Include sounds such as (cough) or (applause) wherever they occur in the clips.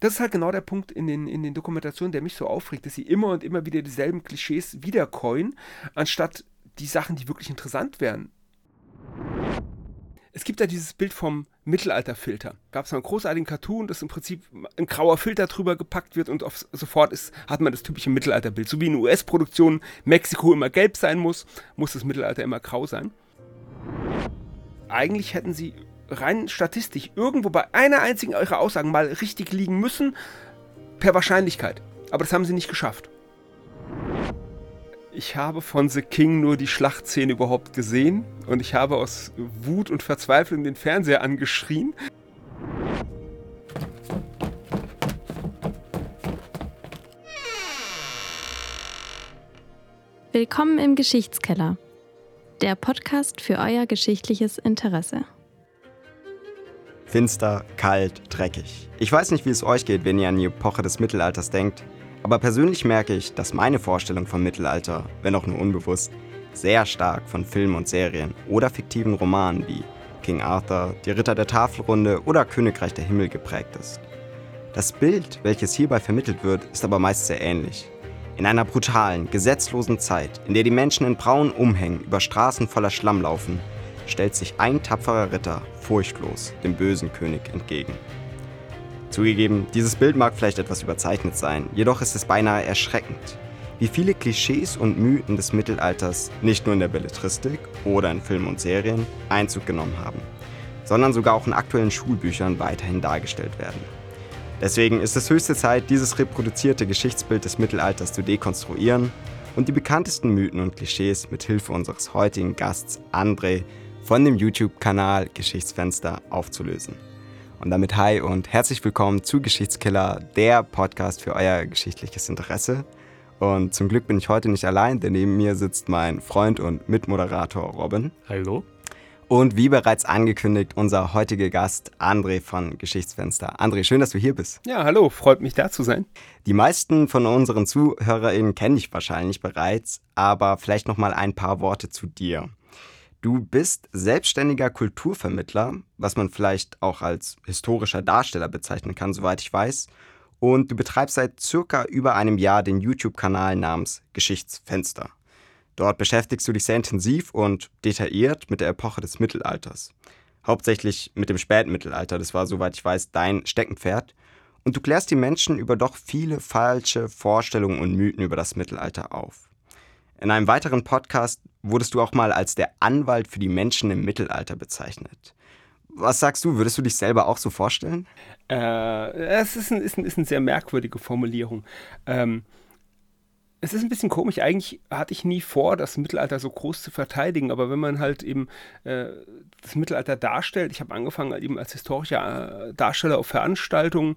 Das ist halt genau der Punkt in den, in den Dokumentationen, der mich so aufregt, dass sie immer und immer wieder dieselben Klischees wiedercoin, anstatt die Sachen, die wirklich interessant wären. Es gibt ja dieses Bild vom Mittelalterfilter. Gab es mal einen großartigen Cartoon, dass im Prinzip ein grauer Filter drüber gepackt wird und auf, sofort ist, hat man das typische Mittelalterbild. So wie in US-Produktionen Mexiko immer gelb sein muss, muss das Mittelalter immer grau sein. Eigentlich hätten sie rein statistisch irgendwo bei einer einzigen eurer Aussagen mal richtig liegen müssen, per Wahrscheinlichkeit. Aber das haben sie nicht geschafft. Ich habe von The King nur die Schlachtszene überhaupt gesehen und ich habe aus Wut und Verzweiflung den Fernseher angeschrien. Willkommen im Geschichtskeller, der Podcast für euer geschichtliches Interesse. Finster, kalt, dreckig. Ich weiß nicht, wie es euch geht, wenn ihr an die Epoche des Mittelalters denkt, aber persönlich merke ich, dass meine Vorstellung vom Mittelalter, wenn auch nur unbewusst, sehr stark von Filmen und Serien oder fiktiven Romanen wie King Arthur, Die Ritter der Tafelrunde oder Königreich der Himmel geprägt ist. Das Bild, welches hierbei vermittelt wird, ist aber meist sehr ähnlich. In einer brutalen, gesetzlosen Zeit, in der die Menschen in braunen Umhängen über Straßen voller Schlamm laufen, stellt sich ein tapferer Ritter furchtlos dem bösen König entgegen. Zugegeben, dieses Bild mag vielleicht etwas überzeichnet sein, jedoch ist es beinahe erschreckend, wie viele Klischees und Mythen des Mittelalters nicht nur in der Belletristik oder in Filmen und Serien Einzug genommen haben, sondern sogar auch in aktuellen Schulbüchern weiterhin dargestellt werden. Deswegen ist es höchste Zeit, dieses reproduzierte Geschichtsbild des Mittelalters zu dekonstruieren und die bekanntesten Mythen und Klischees mit Hilfe unseres heutigen Gasts André von dem YouTube-Kanal Geschichtsfenster aufzulösen. Und damit hi und herzlich willkommen zu Geschichtskiller, der Podcast für euer geschichtliches Interesse. Und zum Glück bin ich heute nicht allein, denn neben mir sitzt mein Freund und Mitmoderator Robin. Hallo. Und wie bereits angekündigt, unser heutiger Gast André von Geschichtsfenster. André, schön, dass du hier bist. Ja, hallo, freut mich da zu sein. Die meisten von unseren ZuhörerInnen kenne ich wahrscheinlich bereits, aber vielleicht noch mal ein paar Worte zu dir. Du bist selbstständiger Kulturvermittler, was man vielleicht auch als historischer Darsteller bezeichnen kann, soweit ich weiß. Und du betreibst seit circa über einem Jahr den YouTube-Kanal namens Geschichtsfenster. Dort beschäftigst du dich sehr intensiv und detailliert mit der Epoche des Mittelalters. Hauptsächlich mit dem Spätmittelalter, das war, soweit ich weiß, dein Steckenpferd. Und du klärst die Menschen über doch viele falsche Vorstellungen und Mythen über das Mittelalter auf. In einem weiteren Podcast wurdest du auch mal als der Anwalt für die Menschen im Mittelalter bezeichnet. Was sagst du? Würdest du dich selber auch so vorstellen? Äh, es ist, ein, ist, ein, ist eine sehr merkwürdige Formulierung. Ähm, es ist ein bisschen komisch. Eigentlich hatte ich nie vor, das Mittelalter so groß zu verteidigen, aber wenn man halt eben äh, das Mittelalter darstellt, ich habe angefangen halt eben als historischer äh, Darsteller auf Veranstaltungen,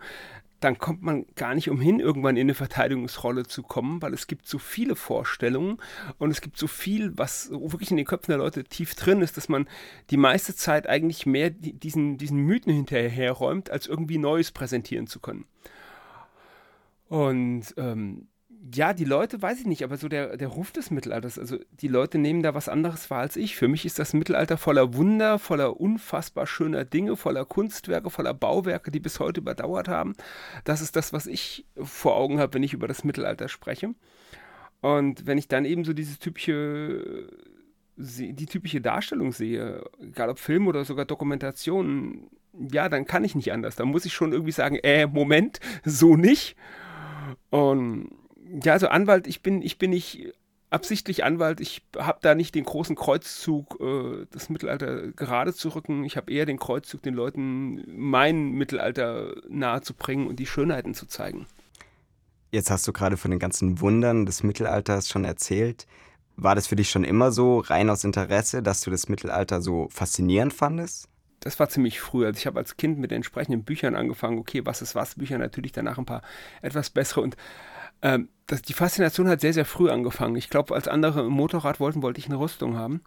dann kommt man gar nicht umhin, irgendwann in eine Verteidigungsrolle zu kommen, weil es gibt so viele Vorstellungen und es gibt so viel, was wirklich in den Köpfen der Leute tief drin ist, dass man die meiste Zeit eigentlich mehr diesen, diesen Mythen hinterherräumt, als irgendwie Neues präsentieren zu können. Und ähm, ja, die Leute, weiß ich nicht, aber so der, der Ruf des Mittelalters, also die Leute nehmen da was anderes wahr als ich. Für mich ist das Mittelalter voller Wunder, voller unfassbar schöner Dinge, voller Kunstwerke, voller Bauwerke, die bis heute überdauert haben. Das ist das, was ich vor Augen habe, wenn ich über das Mittelalter spreche. Und wenn ich dann eben so dieses typische, die typische Darstellung sehe, egal ob Film oder sogar Dokumentation, ja, dann kann ich nicht anders. Da muss ich schon irgendwie sagen, äh, Moment, so nicht. Und ja, also Anwalt, ich bin, ich bin nicht absichtlich Anwalt. Ich habe da nicht den großen Kreuzzug, äh, das Mittelalter gerade zu rücken. Ich habe eher den Kreuzzug, den Leuten mein Mittelalter nahe zu bringen und die Schönheiten zu zeigen. Jetzt hast du gerade von den ganzen Wundern des Mittelalters schon erzählt. War das für dich schon immer so, rein aus Interesse, dass du das Mittelalter so faszinierend fandest? Das war ziemlich früh. Also ich habe als Kind mit entsprechenden Büchern angefangen. Okay, was ist was? Bücher natürlich danach ein paar etwas bessere und ähm, das, die Faszination hat sehr, sehr früh angefangen. Ich glaube, als andere ein Motorrad wollten, wollte ich eine Rüstung haben.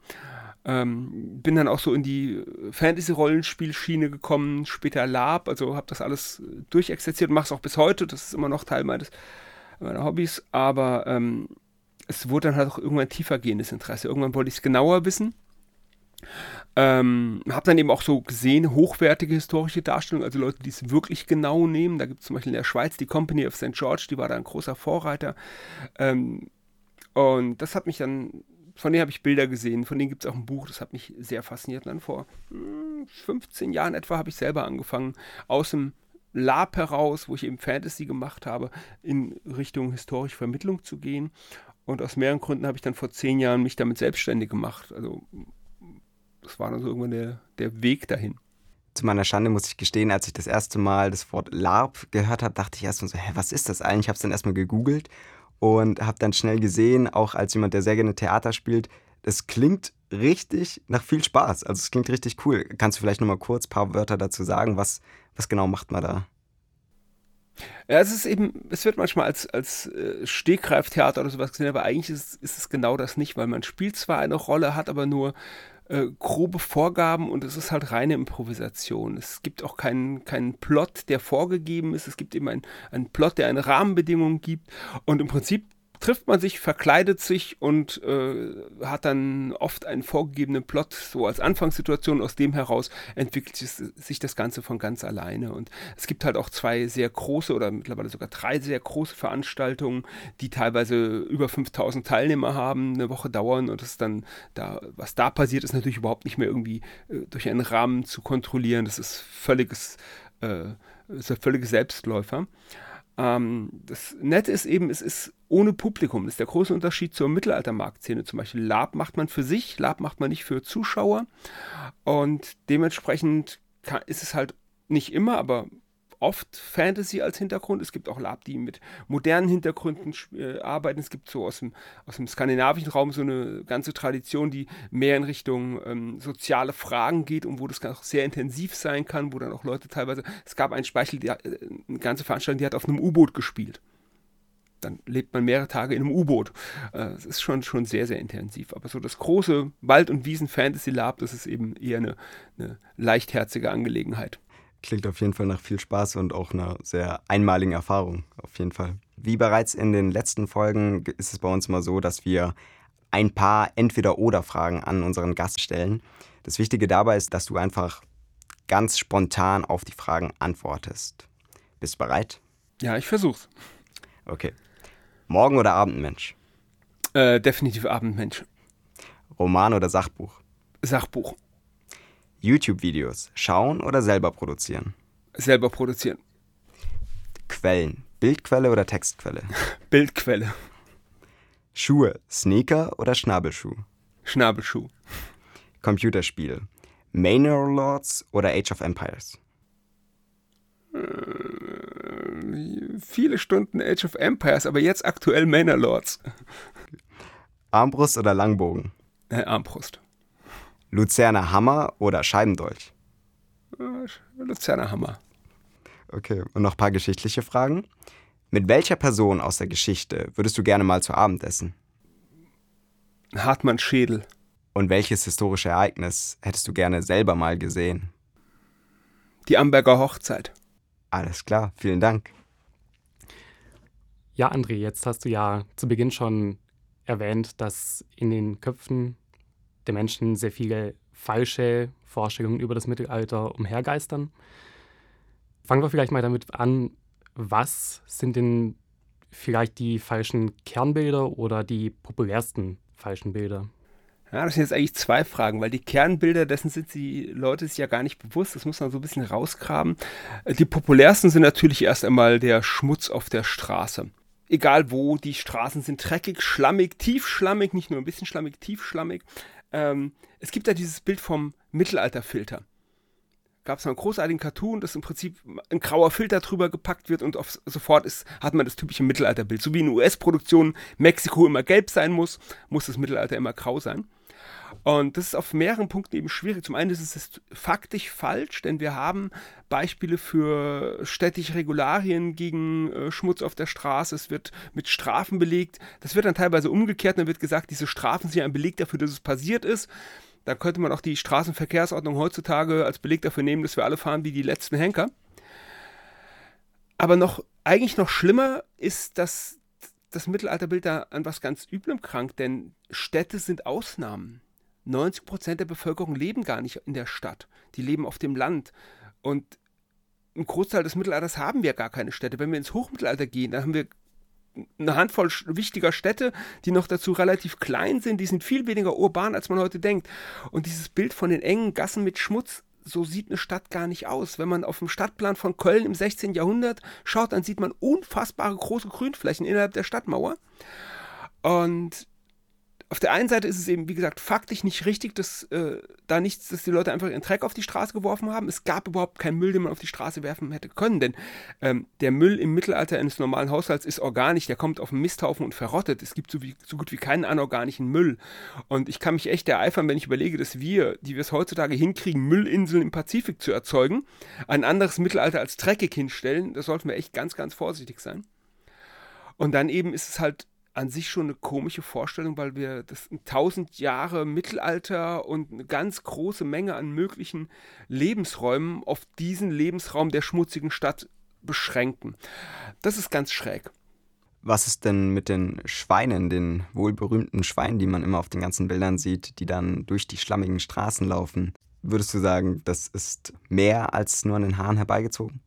Ähm, bin dann auch so in die Fantasy-Rollenspielschiene gekommen, später Lab, also habe das alles durchexerziert, mache es auch bis heute, das ist immer noch Teil meines, meiner Hobbys, aber ähm, es wurde dann halt auch irgendwann tiefer gehendes Interesse. Irgendwann wollte ich es genauer wissen. Ähm, habe dann eben auch so gesehen, hochwertige historische Darstellungen, also Leute, die es wirklich genau nehmen. Da gibt es zum Beispiel in der Schweiz die Company of St. George, die war da ein großer Vorreiter. Ähm, und das hat mich dann, von denen habe ich Bilder gesehen, von denen gibt es auch ein Buch, das hat mich sehr fasziniert. Und dann vor hm, 15 Jahren etwa habe ich selber angefangen, aus dem Lab heraus, wo ich eben Fantasy gemacht habe, in Richtung historische Vermittlung zu gehen. Und aus mehreren Gründen habe ich dann vor zehn Jahren mich damit selbstständig gemacht. Also das war dann so irgendwann der, der Weg dahin. Zu meiner Schande muss ich gestehen, als ich das erste Mal das Wort LARP gehört habe, dachte ich erstmal so, hä, was ist das eigentlich? Ich habe es dann erstmal gegoogelt und habe dann schnell gesehen, auch als jemand, der sehr gerne Theater spielt, das klingt richtig nach viel Spaß. Also es klingt richtig cool. Kannst du vielleicht nochmal kurz ein paar Wörter dazu sagen? Was, was genau macht man da? Ja, es ist eben, es wird manchmal als, als äh, Stegreiftheater oder sowas gesehen, aber eigentlich ist, ist es genau das nicht, weil man spielt zwar eine Rolle, hat aber nur äh, grobe Vorgaben und es ist halt reine Improvisation. Es gibt auch keinen, keinen Plot, der vorgegeben ist. Es gibt eben einen, einen Plot, der eine Rahmenbedingung gibt. Und im Prinzip trifft man sich, verkleidet sich und äh, hat dann oft einen vorgegebenen Plot, so als Anfangssituation. Aus dem heraus entwickelt sich das Ganze von ganz alleine. Und es gibt halt auch zwei sehr große oder mittlerweile sogar drei sehr große Veranstaltungen, die teilweise über 5000 Teilnehmer haben, eine Woche dauern. Und das dann da, was da passiert, ist natürlich überhaupt nicht mehr irgendwie äh, durch einen Rahmen zu kontrollieren. Das ist völliges, äh, ist ein völliger Selbstläufer. Ähm, das Nette ist eben, es ist ohne Publikum. Das ist der große Unterschied zur Mittelaltermarktszene. Zum Beispiel Lab macht man für sich, Lab macht man nicht für Zuschauer. Und dementsprechend kann, ist es halt nicht immer, aber oft Fantasy als Hintergrund. Es gibt auch Lab, die mit modernen Hintergründen äh, arbeiten. Es gibt so aus dem, aus dem skandinavischen Raum so eine ganze Tradition, die mehr in Richtung ähm, soziale Fragen geht und wo das auch sehr intensiv sein kann, wo dann auch Leute teilweise, es gab einen Speichel, die, äh, eine ganze Veranstaltung, die hat auf einem U-Boot gespielt. Dann lebt man mehrere Tage in einem U-Boot. Äh, es ist schon, schon sehr, sehr intensiv. Aber so das große Wald- und Wiesen-Fantasy-Lab, das ist eben eher eine, eine leichtherzige Angelegenheit. Klingt auf jeden Fall nach viel Spaß und auch einer sehr einmaligen Erfahrung, auf jeden Fall. Wie bereits in den letzten Folgen ist es bei uns immer so, dass wir ein paar Entweder-Oder-Fragen an unseren Gast stellen. Das Wichtige dabei ist, dass du einfach ganz spontan auf die Fragen antwortest. Bist du bereit? Ja, ich versuch's. Okay. Morgen- oder Abendmensch? Äh, definitiv Abendmensch. Roman oder Sachbuch? Sachbuch. YouTube-Videos schauen oder selber produzieren? Selber produzieren. Quellen. Bildquelle oder Textquelle? (laughs) Bildquelle. Schuhe. Sneaker oder Schnabelschuh? Schnabelschuh. Computerspiel. Manor Lords oder Age of Empires? Äh, viele Stunden Age of Empires, aber jetzt aktuell Manor Lords. Armbrust oder Langbogen? Äh, Armbrust. Luzerner Hammer oder Scheibendolch? Äh, Luzerner Hammer. Okay, und noch ein paar geschichtliche Fragen. Mit welcher Person aus der Geschichte würdest du gerne mal zu Abend essen? Hartmann Schädel. Und welches historische Ereignis hättest du gerne selber mal gesehen? Die Amberger Hochzeit. Alles klar, vielen Dank. Ja, André, jetzt hast du ja zu Beginn schon erwähnt, dass in den Köpfen der Menschen sehr viele falsche Vorstellungen über das Mittelalter umhergeistern. Fangen wir vielleicht mal damit an, was sind denn vielleicht die falschen Kernbilder oder die populärsten falschen Bilder? Ja, das sind jetzt eigentlich zwei Fragen, weil die Kernbilder, dessen sind die Leute sich ja gar nicht bewusst. Das muss man so ein bisschen rausgraben. Die populärsten sind natürlich erst einmal der Schmutz auf der Straße. Egal wo, die Straßen sind dreckig, schlammig, tiefschlammig, nicht nur ein bisschen schlammig, tiefschlammig. Ähm, es gibt ja dieses Bild vom Mittelalterfilter. Gab es mal einen großartigen Cartoon, dass im Prinzip ein grauer Filter drüber gepackt wird und auf, sofort ist, hat man das typische Mittelalterbild. So wie in US-Produktionen Mexiko immer gelb sein muss, muss das Mittelalter immer grau sein. Und das ist auf mehreren Punkten eben schwierig. Zum einen ist es faktisch falsch, denn wir haben Beispiele für städtische Regularien gegen äh, Schmutz auf der Straße. Es wird mit Strafen belegt. Das wird dann teilweise umgekehrt. Dann wird gesagt, diese Strafen sind ein Beleg dafür, dass es passiert ist. Da könnte man auch die Straßenverkehrsordnung heutzutage als Beleg dafür nehmen, dass wir alle fahren wie die letzten Henker. Aber noch, eigentlich noch schlimmer ist, dass das Mittelalterbild da an was ganz Üblem krankt, denn Städte sind Ausnahmen. 90 Prozent der Bevölkerung leben gar nicht in der Stadt. Die leben auf dem Land. Und im Großteil des Mittelalters haben wir gar keine Städte. Wenn wir ins Hochmittelalter gehen, dann haben wir eine Handvoll wichtiger Städte, die noch dazu relativ klein sind, die sind viel weniger urban, als man heute denkt. Und dieses Bild von den engen Gassen mit Schmutz, so sieht eine Stadt gar nicht aus. Wenn man auf dem Stadtplan von Köln im 16. Jahrhundert schaut, dann sieht man unfassbare große Grünflächen innerhalb der Stadtmauer. Und auf der einen Seite ist es eben, wie gesagt, faktisch nicht richtig, dass äh, da nichts, dass die Leute einfach ihren Dreck auf die Straße geworfen haben. Es gab überhaupt keinen Müll, den man auf die Straße werfen hätte können, denn ähm, der Müll im Mittelalter eines normalen Haushalts ist organisch, der kommt auf den Misthaufen und verrottet. Es gibt so, wie, so gut wie keinen anorganischen Müll. Und ich kann mich echt ereifern, wenn ich überlege, dass wir, die wir es heutzutage hinkriegen, Müllinseln im Pazifik zu erzeugen, ein anderes Mittelalter als dreckig hinstellen, da sollten wir echt ganz, ganz vorsichtig sein. Und dann eben ist es halt an sich schon eine komische Vorstellung, weil wir das 1000 Jahre Mittelalter und eine ganz große Menge an möglichen Lebensräumen auf diesen Lebensraum der schmutzigen Stadt beschränken. Das ist ganz schräg. Was ist denn mit den Schweinen, den wohlberühmten Schweinen, die man immer auf den ganzen Bildern sieht, die dann durch die schlammigen Straßen laufen? Würdest du sagen, das ist mehr als nur an den Haaren herbeigezogen?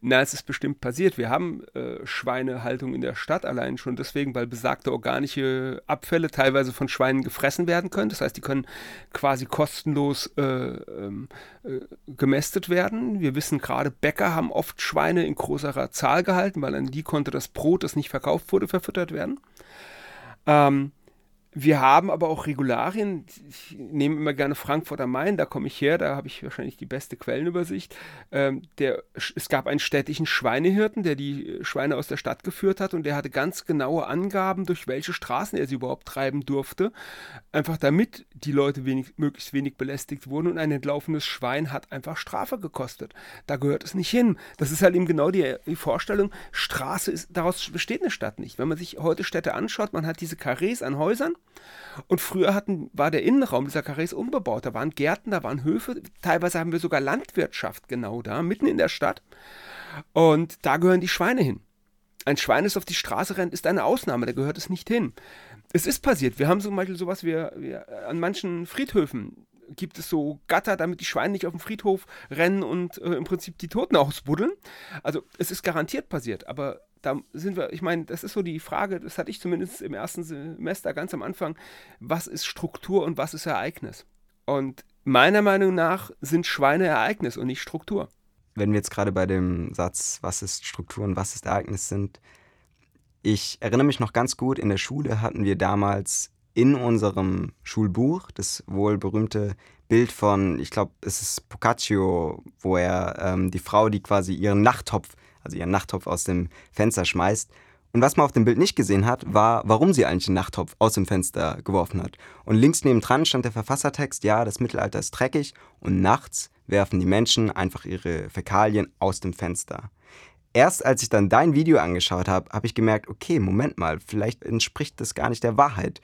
Na, es ist bestimmt passiert. Wir haben äh, Schweinehaltung in der Stadt allein schon deswegen, weil besagte organische Abfälle teilweise von Schweinen gefressen werden können. Das heißt, die können quasi kostenlos äh, ähm, äh, gemästet werden. Wir wissen gerade, Bäcker haben oft Schweine in größerer Zahl gehalten, weil an die konnte das Brot, das nicht verkauft wurde, verfüttert werden. Ähm, wir haben aber auch Regularien. Ich nehme immer gerne Frankfurt am Main, da komme ich her, da habe ich wahrscheinlich die beste Quellenübersicht. Ähm, der, es gab einen städtischen Schweinehirten, der die Schweine aus der Stadt geführt hat und der hatte ganz genaue Angaben, durch welche Straßen er sie überhaupt treiben durfte. Einfach damit die Leute wenig, möglichst wenig belästigt wurden und ein entlaufenes Schwein hat einfach Strafe gekostet. Da gehört es nicht hin. Das ist halt eben genau die, die Vorstellung, Straße ist, daraus besteht eine Stadt nicht. Wenn man sich heute Städte anschaut, man hat diese Karrees an Häusern und früher hatten, war der Innenraum dieser Karrees unbebaut. Da waren Gärten, da waren Höfe. Teilweise haben wir sogar Landwirtschaft genau da, mitten in der Stadt. Und da gehören die Schweine hin. Ein Schwein, das auf die Straße rennt, ist eine Ausnahme, da gehört es nicht hin. Es ist passiert. Wir haben zum Beispiel sowas wie, wie an manchen Friedhöfen gibt es so Gatter, damit die Schweine nicht auf dem Friedhof rennen und äh, im Prinzip die Toten (laughs) ausbuddeln. Also es ist garantiert passiert, aber da sind wir, ich meine, das ist so die Frage, das hatte ich zumindest im ersten Semester ganz am Anfang, was ist Struktur und was ist Ereignis? Und meiner Meinung nach sind Schweine Ereignis und nicht Struktur. Wenn wir jetzt gerade bei dem Satz, was ist Struktur und was ist Ereignis sind, ich erinnere mich noch ganz gut, in der Schule hatten wir damals in unserem Schulbuch das wohl berühmte Bild von, ich glaube, es ist Boccaccio, wo er ähm, die Frau, die quasi ihren Nachttopf also ihren Nachttopf aus dem Fenster schmeißt. Und was man auf dem Bild nicht gesehen hat, war, warum sie eigentlich den Nachttopf aus dem Fenster geworfen hat. Und links nebendran stand der Verfassertext, ja, das Mittelalter ist dreckig und nachts werfen die Menschen einfach ihre Fäkalien aus dem Fenster. Erst als ich dann dein Video angeschaut habe, habe ich gemerkt, okay, Moment mal, vielleicht entspricht das gar nicht der Wahrheit.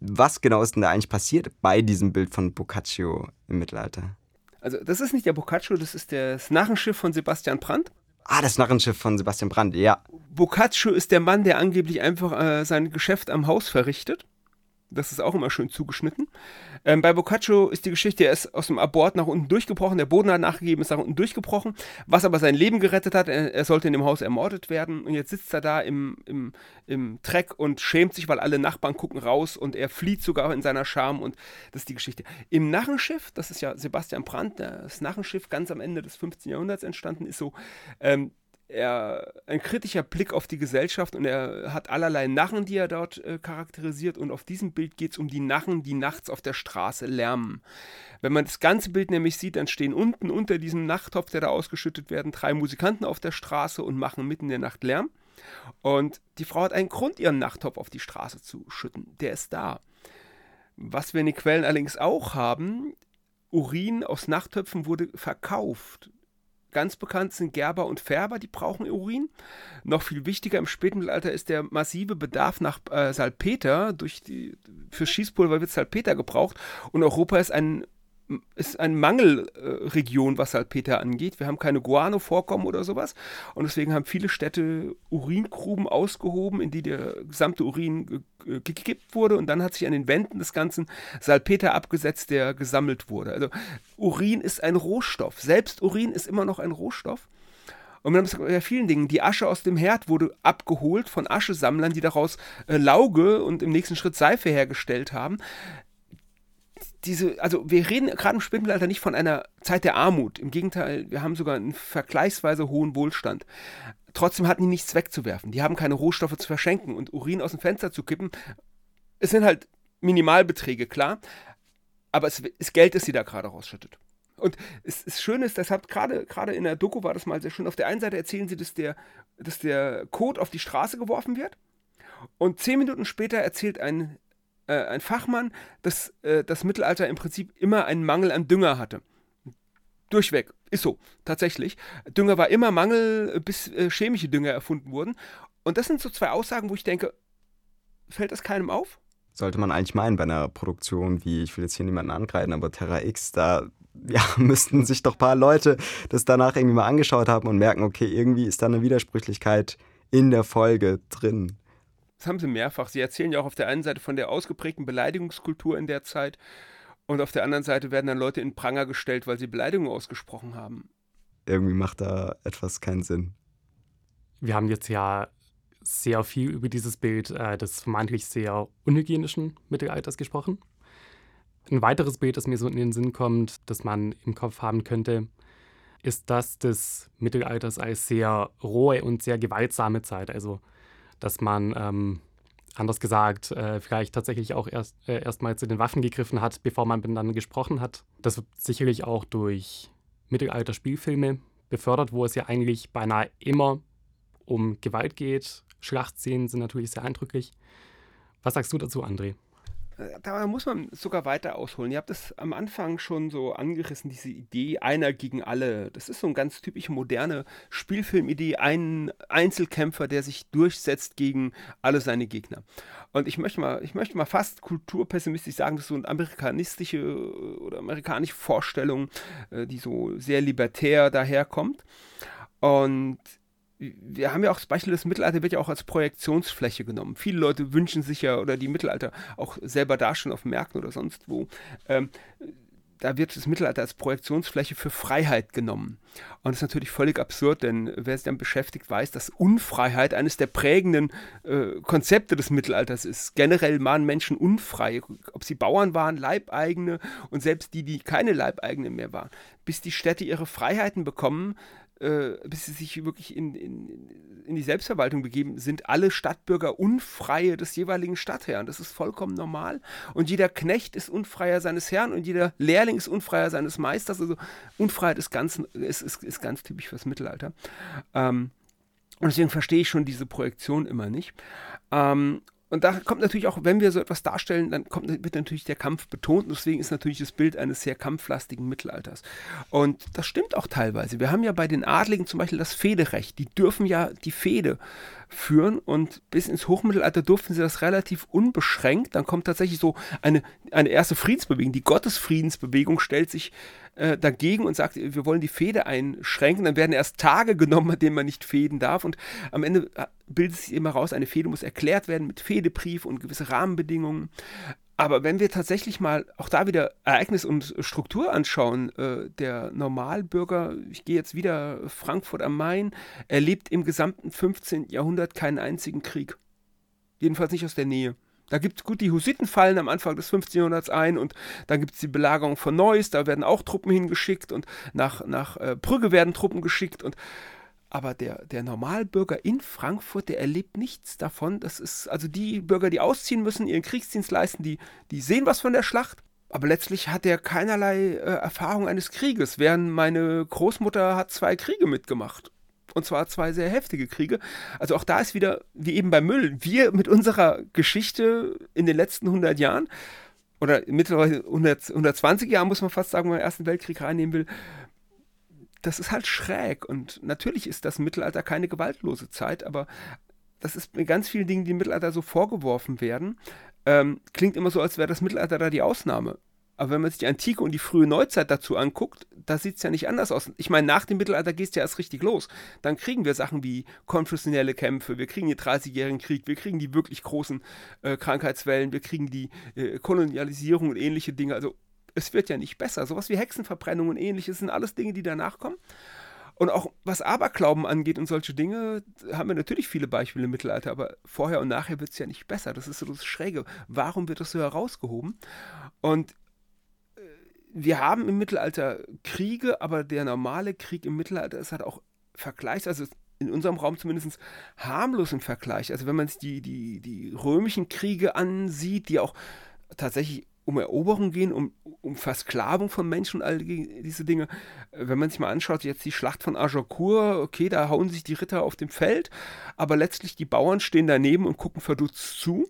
Was genau ist denn da eigentlich passiert bei diesem Bild von Boccaccio im Mittelalter? Also das ist nicht der Boccaccio, das ist das Narrenschiff von Sebastian Brandt. Ah, das Narrenschiff von Sebastian Brandt, ja. Boccaccio ist der Mann, der angeblich einfach äh, sein Geschäft am Haus verrichtet. Das ist auch immer schön zugeschnitten. Ähm, bei Boccaccio ist die Geschichte, er ist aus dem Abort nach unten durchgebrochen, der Boden hat nachgegeben, ist nach unten durchgebrochen, was aber sein Leben gerettet hat. Er, er sollte in dem Haus ermordet werden und jetzt sitzt er da im, im, im Dreck und schämt sich, weil alle Nachbarn gucken raus und er flieht sogar in seiner Scham und das ist die Geschichte. Im Narrenschiff, das ist ja Sebastian Brandt, das Narrenschiff ganz am Ende des 15. Jahrhunderts entstanden, ist so, ähm, er ein kritischer Blick auf die Gesellschaft und er hat allerlei Narren, die er dort äh, charakterisiert. Und auf diesem Bild geht es um die Narren, die nachts auf der Straße lärmen. Wenn man das ganze Bild nämlich sieht, dann stehen unten unter diesem Nachttopf, der da ausgeschüttet werden, drei Musikanten auf der Straße und machen mitten in der Nacht Lärm. Und die Frau hat einen Grund, ihren Nachttopf auf die Straße zu schütten. Der ist da. Was wir in den Quellen allerdings auch haben, Urin aus Nachttöpfen wurde verkauft Ganz bekannt sind Gerber und Färber, die brauchen Urin. Noch viel wichtiger im Spätmittelalter ist der massive Bedarf nach äh, Salpeter. Durch die, für Schießpulver wird Salpeter gebraucht. Und Europa ist ein ist eine Mangelregion, was Salpeter angeht. Wir haben keine Guano-Vorkommen oder sowas. Und deswegen haben viele Städte Uringruben ausgehoben, in die der gesamte Urin gekippt wurde. Und dann hat sich an den Wänden des Ganzen Salpeter abgesetzt, der gesammelt wurde. Also Urin ist ein Rohstoff. Selbst Urin ist immer noch ein Rohstoff. Und wir haben es bei vielen Dingen. Die Asche aus dem Herd wurde abgeholt von Aschesammlern, die daraus äh, Lauge und im nächsten Schritt Seife hergestellt haben diese, also wir reden gerade im Spätmittelalter nicht von einer Zeit der Armut. Im Gegenteil, wir haben sogar einen vergleichsweise hohen Wohlstand. Trotzdem hatten die nichts wegzuwerfen. Die haben keine Rohstoffe zu verschenken und Urin aus dem Fenster zu kippen. Es sind halt Minimalbeträge, klar. Aber es ist Geld, das sie da gerade rausschüttet. Und es ist schön ist, deshalb gerade gerade in der Doku war das mal sehr schön. Auf der einen Seite erzählen sie, dass der, dass der Code auf die Straße geworfen wird. Und zehn Minuten später erzählt ein äh, ein Fachmann, dass äh, das Mittelalter im Prinzip immer einen Mangel an Dünger hatte. Durchweg. Ist so, tatsächlich. Dünger war immer Mangel, bis äh, chemische Dünger erfunden wurden. Und das sind so zwei Aussagen, wo ich denke, fällt das keinem auf? Sollte man eigentlich meinen bei einer Produktion wie, ich will jetzt hier niemanden angreifen, aber Terra X, da ja, (laughs) müssten sich doch ein paar Leute das danach irgendwie mal angeschaut haben und merken, okay, irgendwie ist da eine Widersprüchlichkeit in der Folge drin. Das haben sie mehrfach. Sie erzählen ja auch auf der einen Seite von der ausgeprägten Beleidigungskultur in der Zeit und auf der anderen Seite werden dann Leute in Pranger gestellt, weil sie Beleidigungen ausgesprochen haben. Irgendwie macht da etwas keinen Sinn. Wir haben jetzt ja sehr viel über dieses Bild äh, des vermeintlich sehr unhygienischen Mittelalters gesprochen. Ein weiteres Bild, das mir so in den Sinn kommt, das man im Kopf haben könnte, ist das des Mittelalters als sehr rohe und sehr gewaltsame Zeit. Also dass man, ähm, anders gesagt, äh, vielleicht tatsächlich auch erst, äh, erstmal zu den Waffen gegriffen hat, bevor man miteinander gesprochen hat. Das wird sicherlich auch durch Mittelalter-Spielfilme befördert, wo es ja eigentlich beinahe immer um Gewalt geht. Schlachtszenen sind natürlich sehr eindrücklich. Was sagst du dazu, André? Da muss man sogar weiter ausholen. Ihr habt es am Anfang schon so angerissen, diese Idee einer gegen alle. Das ist so eine ganz typische moderne Spielfilmidee, ein Einzelkämpfer, der sich durchsetzt gegen alle seine Gegner. Und ich möchte mal, ich möchte mal fast kulturpessimistisch sagen, das ist so eine amerikanistische äh, oder amerikanische Vorstellung, äh, die so sehr libertär daherkommt. Und wir haben ja auch das Beispiel, das Mittelalter wird ja auch als Projektionsfläche genommen. Viele Leute wünschen sich ja, oder die Mittelalter auch selber darstellen auf Märkten oder sonst wo, ähm, da wird das Mittelalter als Projektionsfläche für Freiheit genommen. Und das ist natürlich völlig absurd, denn wer sich dann beschäftigt, weiß, dass Unfreiheit eines der prägenden äh, Konzepte des Mittelalters ist. Generell waren Menschen unfrei, ob sie Bauern waren, Leibeigene und selbst die, die keine Leibeigene mehr waren. Bis die Städte ihre Freiheiten bekommen, äh, bis sie sich wirklich in, in, in die Selbstverwaltung begeben, sind alle Stadtbürger Unfreie des jeweiligen Stadtherrn. Das ist vollkommen normal. Und jeder Knecht ist Unfreier seines Herrn und jeder Lehrling ist Unfreier seines Meisters. Also Unfreiheit ist ganz, ist, ist, ist ganz typisch fürs Mittelalter. Ähm, und deswegen verstehe ich schon diese Projektion immer nicht. Ähm, und da kommt natürlich auch, wenn wir so etwas darstellen, dann kommt, wird natürlich der Kampf betont. Und deswegen ist natürlich das Bild eines sehr kampflastigen Mittelalters. Und das stimmt auch teilweise. Wir haben ja bei den Adligen zum Beispiel das Federecht. Die dürfen ja die Fehde führen und bis ins Hochmittelalter durften sie das relativ unbeschränkt. Dann kommt tatsächlich so eine, eine erste Friedensbewegung. Die Gottesfriedensbewegung stellt sich äh, dagegen und sagt, wir wollen die Fehde einschränken. Dann werden erst Tage genommen, an denen man nicht fäden darf. Und am Ende äh, bildet sich immer raus, eine Fehde muss erklärt werden mit Fehdebrief und gewisse Rahmenbedingungen. Aber wenn wir tatsächlich mal auch da wieder Ereignis und Struktur anschauen, äh, der Normalbürger, ich gehe jetzt wieder Frankfurt am Main, erlebt im gesamten 15. Jahrhundert keinen einzigen Krieg. Jedenfalls nicht aus der Nähe. Da gibt es gut, die Hussiten fallen am Anfang des 15. Jahrhunderts ein und dann gibt es die Belagerung von Neuss, da werden auch Truppen hingeschickt und nach, nach äh, Brügge werden Truppen geschickt und aber der, der Normalbürger in Frankfurt, der erlebt nichts davon. Das ist also die Bürger, die ausziehen müssen, ihren Kriegsdienst leisten, die, die sehen was von der Schlacht. Aber letztlich hat er keinerlei äh, Erfahrung eines Krieges, während meine Großmutter hat zwei Kriege mitgemacht. Und zwar zwei sehr heftige Kriege. Also auch da ist wieder, wie eben beim Müll, wir mit unserer Geschichte in den letzten 100 Jahren oder mittlerweile 100, 120 Jahren, muss man fast sagen, wenn man den Ersten Weltkrieg reinnehmen will, das ist halt schräg. Und natürlich ist das Mittelalter keine gewaltlose Zeit, aber das ist mit ganz vielen Dingen, die im Mittelalter so vorgeworfen werden, ähm, klingt immer so, als wäre das Mittelalter da die Ausnahme. Aber wenn man sich die Antike und die frühe Neuzeit dazu anguckt, da sieht es ja nicht anders aus. Ich meine, nach dem Mittelalter geht es ja erst richtig los. Dann kriegen wir Sachen wie konfessionelle Kämpfe, wir kriegen den 30-jährigen Krieg, wir kriegen die wirklich großen äh, Krankheitswellen, wir kriegen die äh, Kolonialisierung und ähnliche Dinge. Also es wird ja nicht besser. Sowas wie Hexenverbrennung und ähnliches sind alles Dinge, die danach kommen. Und auch was Aberglauben angeht und solche Dinge, haben wir natürlich viele Beispiele im Mittelalter, aber vorher und nachher wird es ja nicht besser. Das ist so das Schräge. Warum wird das so herausgehoben? Und wir haben im Mittelalter Kriege, aber der normale Krieg im Mittelalter ist halt auch vergleichs, also in unserem Raum zumindest harmlos im Vergleich. Also wenn man sich die, die, die römischen Kriege ansieht, die auch tatsächlich um Eroberung gehen, um, um Versklavung von Menschen und all die, diese Dinge. Wenn man sich mal anschaut, jetzt die Schlacht von Agincourt, okay, da hauen sich die Ritter auf dem Feld, aber letztlich die Bauern stehen daneben und gucken verdutzt zu,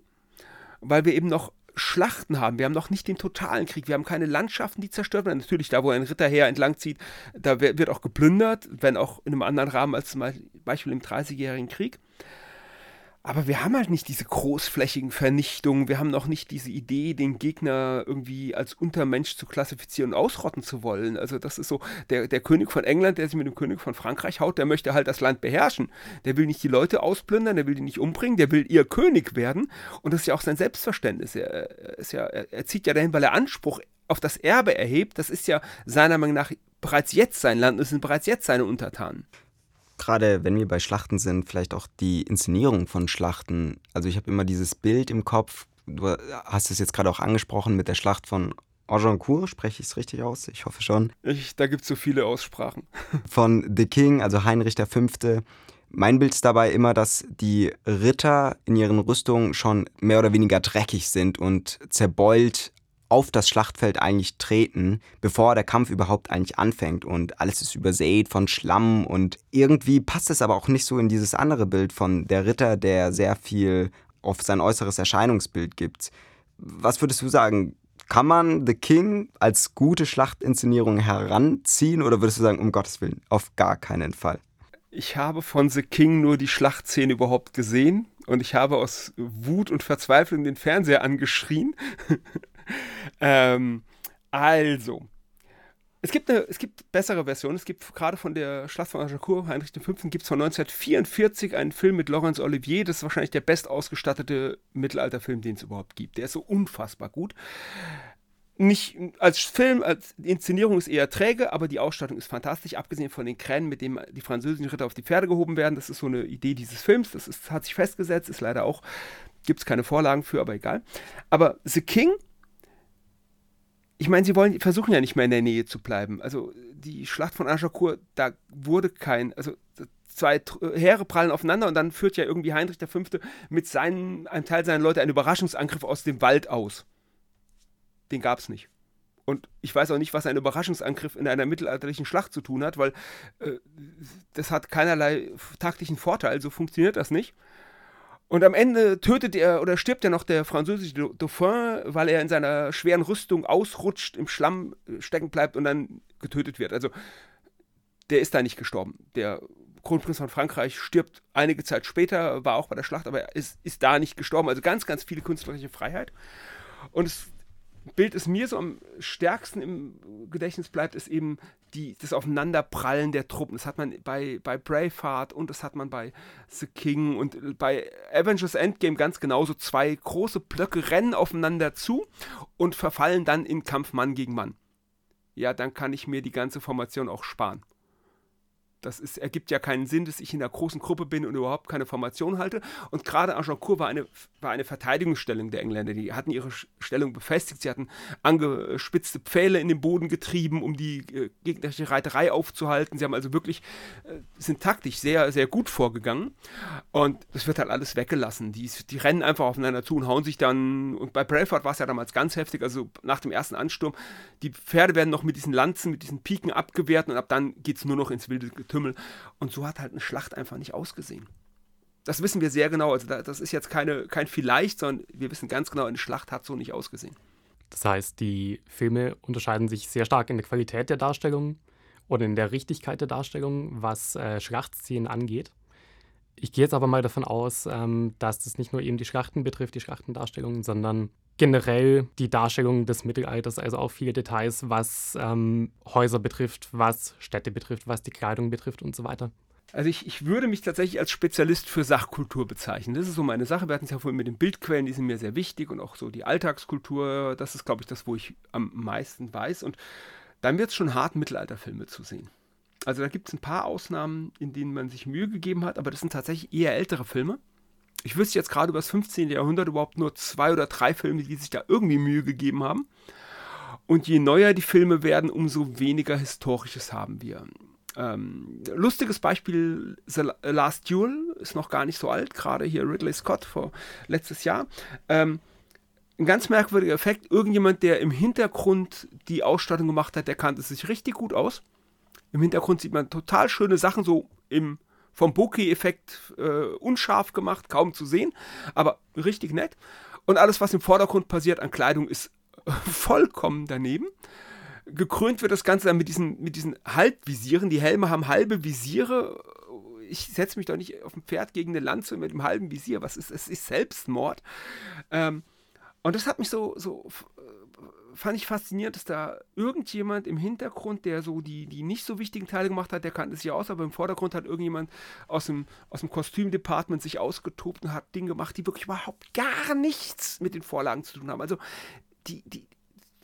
weil wir eben noch Schlachten haben. Wir haben noch nicht den totalen Krieg. Wir haben keine Landschaften, die zerstört werden. Natürlich, da wo ein Ritterheer entlang zieht, da wird auch geplündert, wenn auch in einem anderen Rahmen als zum Beispiel im Dreißigjährigen Krieg. Aber wir haben halt nicht diese großflächigen Vernichtungen. Wir haben noch nicht diese Idee, den Gegner irgendwie als Untermensch zu klassifizieren und ausrotten zu wollen. Also das ist so, der, der König von England, der sich mit dem König von Frankreich haut, der möchte halt das Land beherrschen. Der will nicht die Leute ausplündern, der will die nicht umbringen, der will ihr König werden. Und das ist ja auch sein Selbstverständnis. Er, ist ja, er zieht ja dahin, weil er Anspruch auf das Erbe erhebt. Das ist ja seiner Meinung nach bereits jetzt sein Land, das sind bereits jetzt seine Untertanen gerade wenn wir bei Schlachten sind, vielleicht auch die Inszenierung von Schlachten. Also ich habe immer dieses Bild im Kopf, du hast es jetzt gerade auch angesprochen mit der Schlacht von Agincourt, spreche ich es richtig aus? Ich hoffe schon. Ich, da gibt es so viele Aussprachen. (laughs) Von The King, also Heinrich V. Mein Bild ist dabei immer, dass die Ritter in ihren Rüstungen schon mehr oder weniger dreckig sind und zerbeult auf das Schlachtfeld eigentlich treten, bevor der Kampf überhaupt eigentlich anfängt und alles ist übersät von Schlamm und irgendwie passt es aber auch nicht so in dieses andere Bild von der Ritter, der sehr viel auf sein äußeres Erscheinungsbild gibt. Was würdest du sagen? Kann man The King als gute Schlachtinszenierung heranziehen oder würdest du sagen, um Gottes Willen, auf gar keinen Fall? Ich habe von The King nur die Schlachtszene überhaupt gesehen und ich habe aus Wut und Verzweiflung den Fernseher angeschrien (laughs) ähm, also, es gibt, eine, es gibt bessere Versionen. Es gibt gerade von der Schlacht von Agincourt, Heinrich V., gibt es von 1944 einen Film mit Laurence Olivier. Das ist wahrscheinlich der bestausgestattete Mittelalterfilm, den es überhaupt gibt. Der ist so unfassbar gut. Nicht als Film, als Inszenierung ist eher träge, aber die Ausstattung ist fantastisch, abgesehen von den Kränen, mit denen die französischen Ritter auf die Pferde gehoben werden. Das ist so eine Idee dieses Films. Das ist, hat sich festgesetzt, ist leider auch, gibt es keine Vorlagen für, aber egal. Aber The King ich meine, sie wollen, versuchen ja nicht mehr in der Nähe zu bleiben. Also die Schlacht von Agincourt, da wurde kein, also zwei Heere prallen aufeinander und dann führt ja irgendwie Heinrich V. mit seinen, einem Teil seiner Leute einen Überraschungsangriff aus dem Wald aus. Den gab es nicht. Und ich weiß auch nicht, was ein Überraschungsangriff in einer mittelalterlichen Schlacht zu tun hat, weil äh, das hat keinerlei taktischen Vorteil, so funktioniert das nicht. Und am Ende tötet er oder stirbt ja noch der französische Dauphin, weil er in seiner schweren Rüstung ausrutscht, im Schlamm äh, stecken bleibt und dann getötet wird. Also der ist da nicht gestorben. Der Kronprinz von Frankreich stirbt einige Zeit später, war auch bei der Schlacht, aber er ist, ist da nicht gestorben. Also ganz, ganz viele künstlerische Freiheit. Und es Bild, das mir so am stärksten im Gedächtnis bleibt, ist eben die, das Aufeinanderprallen der Truppen. Das hat man bei, bei Braveheart und das hat man bei The King und bei Avengers Endgame ganz genauso. Zwei große Blöcke rennen aufeinander zu und verfallen dann in Kampf Mann gegen Mann. Ja, dann kann ich mir die ganze Formation auch sparen. Das ist, ergibt ja keinen Sinn, dass ich in einer großen Gruppe bin und überhaupt keine Formation halte. Und gerade Agincourt war eine, war eine Verteidigungsstellung der Engländer. Die hatten ihre Stellung befestigt. Sie hatten angespitzte Pfähle in den Boden getrieben, um die äh, gegnerische Reiterei aufzuhalten. Sie haben also wirklich, äh, sind taktisch sehr, sehr gut vorgegangen. Und es wird halt alles weggelassen. Die, die rennen einfach aufeinander zu und hauen sich dann. Und bei Braveheart war es ja damals ganz heftig. Also nach dem ersten Ansturm, die Pferde werden noch mit diesen Lanzen, mit diesen Piken abgewehrt und ab dann geht es nur noch ins wilde Getümmel. Und so hat halt eine Schlacht einfach nicht ausgesehen. Das wissen wir sehr genau. Also das ist jetzt keine, kein Vielleicht, sondern wir wissen ganz genau, eine Schlacht hat so nicht ausgesehen. Das heißt, die Filme unterscheiden sich sehr stark in der Qualität der Darstellung oder in der Richtigkeit der Darstellung, was äh, Schlachtszenen angeht. Ich gehe jetzt aber mal davon aus, ähm, dass das nicht nur eben die Schlachten betrifft, die Schlachtendarstellungen, sondern generell die Darstellung des Mittelalters, also auch viele Details, was ähm, Häuser betrifft, was Städte betrifft, was die Kleidung betrifft und so weiter. Also ich, ich würde mich tatsächlich als Spezialist für Sachkultur bezeichnen. Das ist so meine Sache. Wir hatten es ja vorhin mit den Bildquellen, die sind mir sehr wichtig und auch so die Alltagskultur, das ist, glaube ich, das, wo ich am meisten weiß. Und dann wird es schon hart, Mittelalterfilme zu sehen. Also da gibt es ein paar Ausnahmen, in denen man sich Mühe gegeben hat, aber das sind tatsächlich eher ältere Filme. Ich wüsste jetzt gerade über das 15. Jahrhundert überhaupt nur zwei oder drei Filme, die sich da irgendwie Mühe gegeben haben. Und je neuer die Filme werden, umso weniger Historisches haben wir. Ähm, lustiges Beispiel, The Last Duel ist noch gar nicht so alt, gerade hier Ridley Scott vor letztes Jahr. Ähm, ein ganz merkwürdiger Effekt, irgendjemand, der im Hintergrund die Ausstattung gemacht hat, der kannte sich richtig gut aus. Im Hintergrund sieht man total schöne Sachen, so im vom Bokeh-Effekt äh, unscharf gemacht, kaum zu sehen, aber richtig nett. Und alles, was im Vordergrund passiert an Kleidung, ist vollkommen daneben. Gekrönt wird das Ganze dann mit diesen, mit diesen Halbvisieren. Die Helme haben halbe Visiere. Ich setze mich doch nicht auf ein Pferd gegen eine Lanze mit dem halben Visier. Was ist es? ist Selbstmord. Ähm, und das hat mich so, so fand ich faszinierend, dass da irgendjemand im Hintergrund, der so die, die nicht so wichtigen Teile gemacht hat, der kannte sich aus, aber im Vordergrund hat irgendjemand aus dem, aus dem Kostümdepartment sich ausgetobt und hat Dinge gemacht, die wirklich überhaupt gar nichts mit den Vorlagen zu tun haben. Also die, die,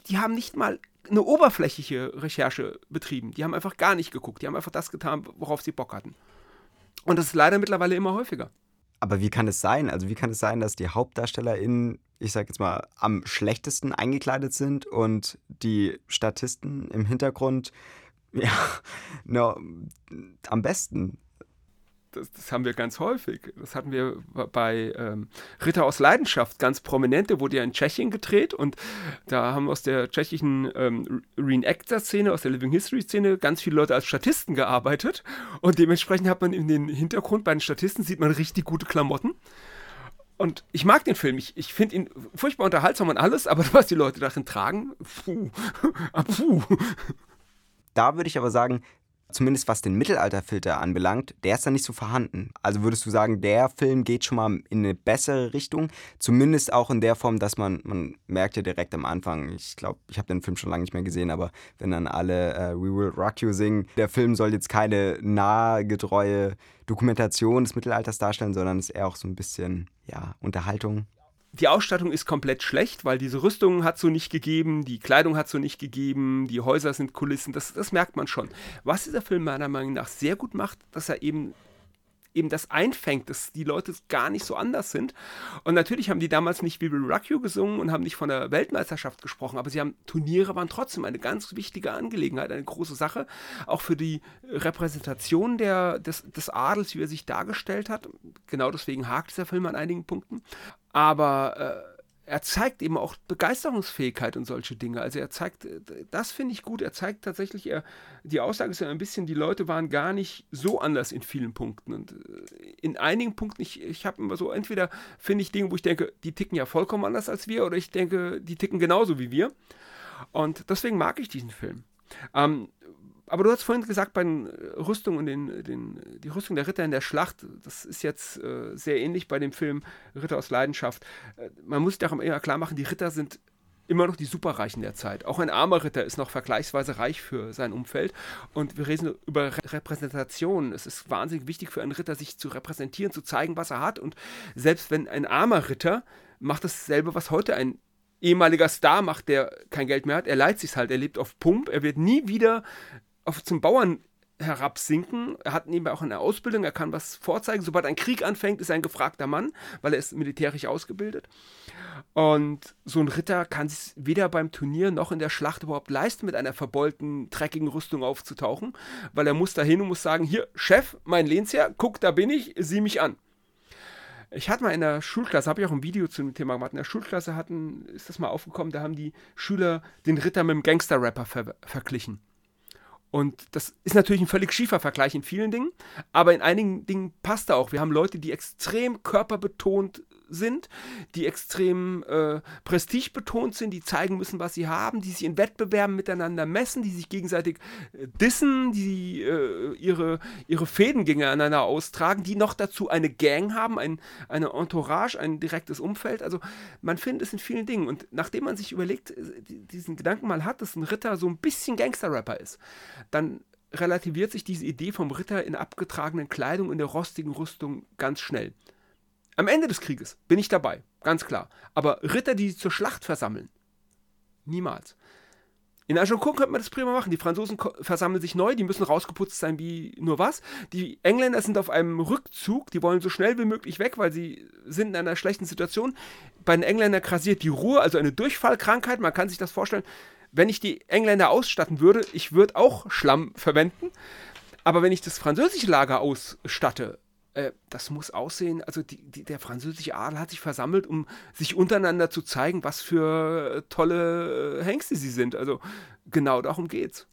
die haben nicht mal eine oberflächliche Recherche betrieben. Die haben einfach gar nicht geguckt. Die haben einfach das getan, worauf sie Bock hatten. Und das ist leider mittlerweile immer häufiger. Aber wie kann es sein? Also wie kann es sein, dass die HauptdarstellerInnen, ich sag jetzt mal, am schlechtesten eingekleidet sind und die Statisten im Hintergrund (laughs) ja, no, am besten? Das, das, haben wir ganz häufig. Das hatten wir bei ähm, Ritter aus Leidenschaft, ganz prominente, wurde ja in Tschechien gedreht und da haben aus der tschechischen ähm, Reenactor-Szene, aus der Living History-Szene ganz viele Leute als Statisten gearbeitet und dementsprechend hat man in den Hintergrund bei den Statisten sieht man richtig gute Klamotten. Und ich mag den Film. Ich, ich finde ihn furchtbar unterhaltsam und alles, aber (laughs) was die Leute darin tragen, puh, (laughs) ah, puh. Da würde ich aber sagen, zumindest was den Mittelalterfilter anbelangt, der ist da nicht so vorhanden. Also würdest du sagen, der Film geht schon mal in eine bessere Richtung, zumindest auch in der Form, dass man, man merkt ja direkt am Anfang, ich glaube, ich habe den Film schon lange nicht mehr gesehen, aber wenn dann alle äh, We Will Rock You singen, der Film soll jetzt keine nahegetreue Dokumentation des Mittelalters darstellen, sondern ist eher auch so ein bisschen, ja, Unterhaltung die Ausstattung ist komplett schlecht, weil diese Rüstung hat so nicht gegeben, die Kleidung hat so nicht gegeben, die Häuser sind Kulissen, das, das merkt man schon. Was dieser Film meiner Meinung nach sehr gut macht, dass er eben eben das einfängt, dass die Leute gar nicht so anders sind. Und natürlich haben die damals nicht Rock You gesungen und haben nicht von der Weltmeisterschaft gesprochen, aber sie haben Turniere waren trotzdem eine ganz wichtige Angelegenheit, eine große Sache, auch für die Repräsentation der, des, des Adels, wie er sich dargestellt hat. Genau deswegen hakt dieser Film an einigen Punkten. Aber äh, er zeigt eben auch Begeisterungsfähigkeit und solche Dinge. Also er zeigt, äh, das finde ich gut, er zeigt tatsächlich, er, die Aussage ist ja ein bisschen, die Leute waren gar nicht so anders in vielen Punkten. Und äh, in einigen Punkten, ich, ich habe immer so, entweder finde ich Dinge, wo ich denke, die ticken ja vollkommen anders als wir, oder ich denke, die ticken genauso wie wir. Und deswegen mag ich diesen Film. Ähm, aber du hast vorhin gesagt, bei den äh, Rüstungen und den, den, die Rüstung der Ritter in der Schlacht, das ist jetzt äh, sehr ähnlich bei dem Film Ritter aus Leidenschaft. Äh, man muss sich darum eher klar machen, die Ritter sind immer noch die Superreichen der Zeit. Auch ein armer Ritter ist noch vergleichsweise reich für sein Umfeld. Und wir reden über Repräsentation. Es ist wahnsinnig wichtig für einen Ritter, sich zu repräsentieren, zu zeigen, was er hat. Und selbst wenn ein armer Ritter macht dasselbe, was heute ein ehemaliger Star macht, der kein Geld mehr hat, er leiht sich halt, er lebt auf Pump, er wird nie wieder auf, zum Bauern herabsinken. Er hat nebenbei auch eine Ausbildung, er kann was vorzeigen. Sobald ein Krieg anfängt, ist er ein gefragter Mann, weil er ist militärisch ausgebildet. Und so ein Ritter kann sich weder beim Turnier noch in der Schlacht überhaupt leisten, mit einer verbeulten, dreckigen Rüstung aufzutauchen, weil er muss dahin und muss sagen, hier, Chef, mein Lehnsherr, guck, da bin ich, sieh mich an. Ich hatte mal in der Schulklasse, habe ich auch ein Video zu dem Thema gemacht, in der Schulklasse hatten, ist das mal aufgekommen, da haben die Schüler den Ritter mit dem Gangster-Rapper ver verglichen. Und das ist natürlich ein völlig schiefer Vergleich in vielen Dingen, aber in einigen Dingen passt er auch. Wir haben Leute, die extrem körperbetont sind, die extrem äh, prestigebetont sind, die zeigen müssen, was sie haben, die sich in Wettbewerben miteinander messen, die sich gegenseitig äh, dissen, die äh, ihre, ihre Fäden gegeneinander austragen, die noch dazu eine Gang haben, ein, eine Entourage, ein direktes Umfeld. Also man findet es in vielen Dingen. Und nachdem man sich überlegt, äh, diesen Gedanken mal hat, dass ein Ritter so ein bisschen Gangster-Rapper ist, dann relativiert sich diese Idee vom Ritter in abgetragenen Kleidung in der rostigen Rüstung ganz schnell. Am Ende des Krieges bin ich dabei, ganz klar. Aber Ritter, die zur Schlacht versammeln, niemals. In Agincourt könnte man das prima machen. Die Franzosen versammeln sich neu, die müssen rausgeputzt sein wie nur was. Die Engländer sind auf einem Rückzug, die wollen so schnell wie möglich weg, weil sie sind in einer schlechten Situation. Bei den Engländern krasiert die Ruhe, also eine Durchfallkrankheit. Man kann sich das vorstellen, wenn ich die Engländer ausstatten würde, ich würde auch Schlamm verwenden. Aber wenn ich das französische Lager ausstatte, äh, das muss aussehen, also die, die, der französische Adel hat sich versammelt, um sich untereinander zu zeigen, was für tolle äh, Hengste sie sind. Also genau darum geht's.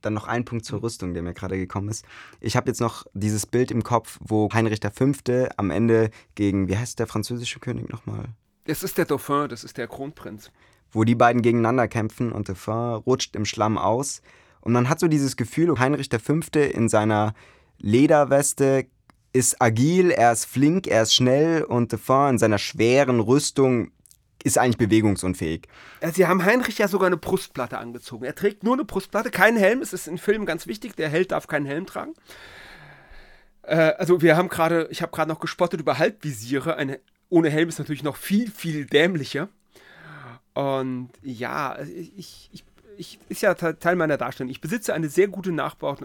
Dann noch ein Punkt zur Rüstung, der mir gerade gekommen ist. Ich habe jetzt noch dieses Bild im Kopf, wo Heinrich V. am Ende gegen, wie heißt der französische König nochmal? Das ist der Dauphin, das ist der Kronprinz wo die beiden gegeneinander kämpfen und Dauphin rutscht im Schlamm aus. Und man hat so dieses Gefühl, Heinrich V. in seiner Lederweste ist agil, er ist flink, er ist schnell und Dauphin in seiner schweren Rüstung ist eigentlich bewegungsunfähig. Sie haben Heinrich ja sogar eine Brustplatte angezogen. Er trägt nur eine Brustplatte, keinen Helm. Es ist in Filmen ganz wichtig, der Held darf keinen Helm tragen. Äh, also wir haben gerade, ich habe gerade noch gespottet über Halbvisiere. Eine ohne Helm ist natürlich noch viel, viel dämlicher. Und ja, ich, ich, ich, ist ja Teil meiner Darstellung. Ich besitze eine sehr gute Nachbau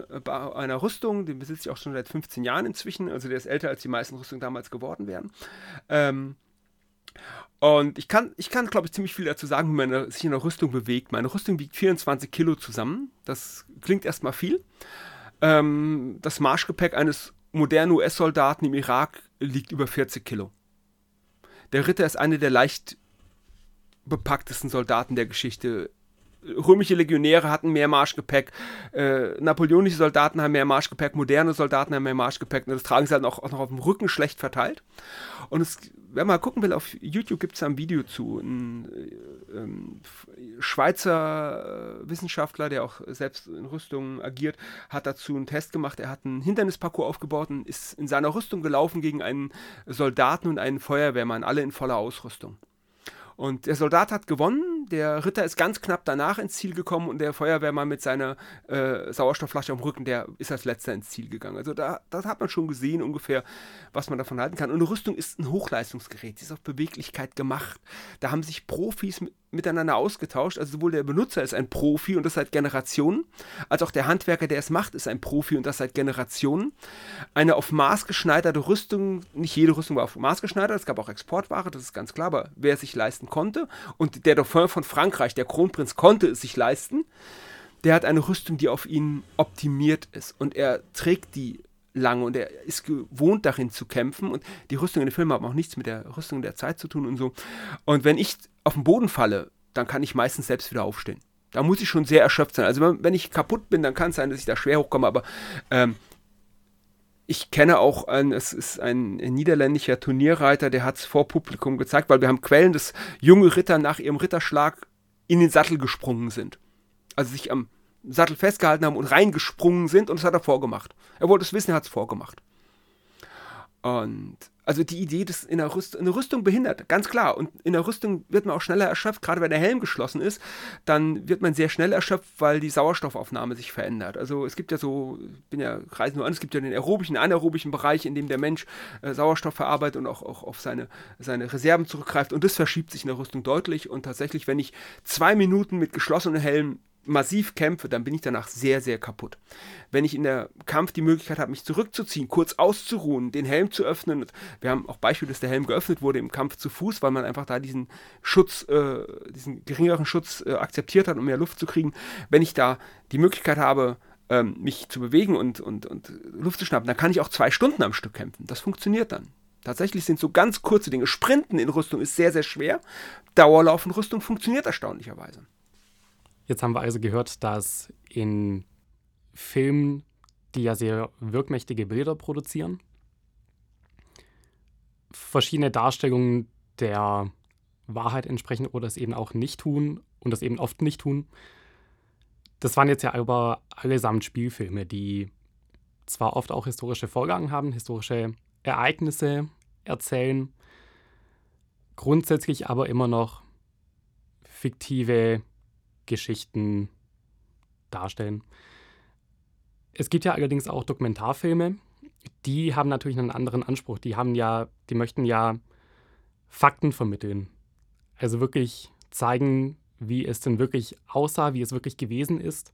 einer Rüstung, den besitze ich auch schon seit 15 Jahren inzwischen. Also der ist älter als die meisten Rüstungen damals geworden wären. Ähm, und ich kann, ich kann glaube ich, ziemlich viel dazu sagen, wie man sich in einer Rüstung bewegt. Meine Rüstung wiegt 24 Kilo zusammen. Das klingt erstmal viel. Ähm, das Marschgepäck eines modernen US-Soldaten im Irak liegt über 40 Kilo. Der Ritter ist eine der leicht bepacktesten Soldaten der Geschichte. Römische Legionäre hatten mehr Marschgepäck, äh, napoleonische Soldaten haben mehr Marschgepäck, moderne Soldaten haben mehr Marschgepäck. Und das tragen sie halt auch, auch noch auf dem Rücken schlecht verteilt. Und es, wenn man gucken will, auf YouTube gibt es ein Video zu. Ein äh, ähm, Schweizer äh, Wissenschaftler, der auch selbst in Rüstungen agiert, hat dazu einen Test gemacht. Er hat einen Hindernisparcours aufgebaut und ist in seiner Rüstung gelaufen gegen einen Soldaten und einen Feuerwehrmann, alle in voller Ausrüstung. Und der Soldat hat gewonnen, der Ritter ist ganz knapp danach ins Ziel gekommen und der Feuerwehrmann mit seiner äh, Sauerstoffflasche am Rücken, der ist als letzter ins Ziel gegangen. Also da, da hat man schon gesehen ungefähr, was man davon halten kann. Und eine Rüstung ist ein Hochleistungsgerät, sie ist auf Beweglichkeit gemacht. Da haben sich Profis mit, miteinander ausgetauscht. Also sowohl der Benutzer ist ein Profi und das seit Generationen, als auch der Handwerker, der es macht, ist ein Profi und das seit Generationen. Eine auf Maß geschneiderte Rüstung, nicht jede Rüstung war auf Maß geschneidert, es gab auch Exportware, das ist ganz klar, aber wer es sich leisten konnte und der Dauphin von Frankreich, der Kronprinz, konnte es sich leisten, der hat eine Rüstung, die auf ihn optimiert ist und er trägt die lange und er ist gewohnt darin zu kämpfen und die Rüstung in den Filmen haben auch nichts mit der Rüstung der Zeit zu tun und so. Und wenn ich auf den Boden falle, dann kann ich meistens selbst wieder aufstehen. Da muss ich schon sehr erschöpft sein. Also wenn ich kaputt bin, dann kann es sein, dass ich da schwer hochkomme, aber ähm, ich kenne auch einen, es ist ein niederländischer Turnierreiter, der hat es vor Publikum gezeigt, weil wir haben Quellen, dass junge Ritter nach ihrem Ritterschlag in den Sattel gesprungen sind. Also sich am Sattel festgehalten haben und reingesprungen sind und das hat er vorgemacht. Er wollte es wissen, er hat es vorgemacht. Und also die Idee, dass in der Rüstung, eine Rüstung behindert, ganz klar. Und in der Rüstung wird man auch schneller erschöpft, gerade wenn der Helm geschlossen ist, dann wird man sehr schnell erschöpft, weil die Sauerstoffaufnahme sich verändert. Also es gibt ja so, ich bin ja reise nur an, es gibt ja den aerobischen, anaerobischen Bereich, in dem der Mensch äh, Sauerstoff verarbeitet und auch, auch auf seine, seine Reserven zurückgreift. Und das verschiebt sich in der Rüstung deutlich. Und tatsächlich, wenn ich zwei Minuten mit geschlossenem Helm massiv kämpfe, dann bin ich danach sehr, sehr kaputt. Wenn ich in der Kampf die Möglichkeit habe, mich zurückzuziehen, kurz auszuruhen, den Helm zu öffnen, wir haben auch Beispiele, dass der Helm geöffnet wurde im Kampf zu Fuß, weil man einfach da diesen Schutz, äh, diesen geringeren Schutz äh, akzeptiert hat, um mehr Luft zu kriegen. Wenn ich da die Möglichkeit habe, ähm, mich zu bewegen und, und, und Luft zu schnappen, dann kann ich auch zwei Stunden am Stück kämpfen. Das funktioniert dann. Tatsächlich sind so ganz kurze Dinge. Sprinten in Rüstung ist sehr, sehr schwer. Dauerlauf in Rüstung funktioniert erstaunlicherweise. Jetzt haben wir also gehört, dass in Filmen, die ja sehr wirkmächtige Bilder produzieren, verschiedene Darstellungen der Wahrheit entsprechen oder es eben auch nicht tun und das eben oft nicht tun. Das waren jetzt ja aber allesamt Spielfilme, die zwar oft auch historische Vorgaben haben, historische Ereignisse erzählen, grundsätzlich aber immer noch fiktive Geschichten darstellen. Es gibt ja allerdings auch Dokumentarfilme, die haben natürlich einen anderen Anspruch. Die haben ja, die möchten ja Fakten vermitteln. Also wirklich zeigen, wie es denn wirklich aussah, wie es wirklich gewesen ist.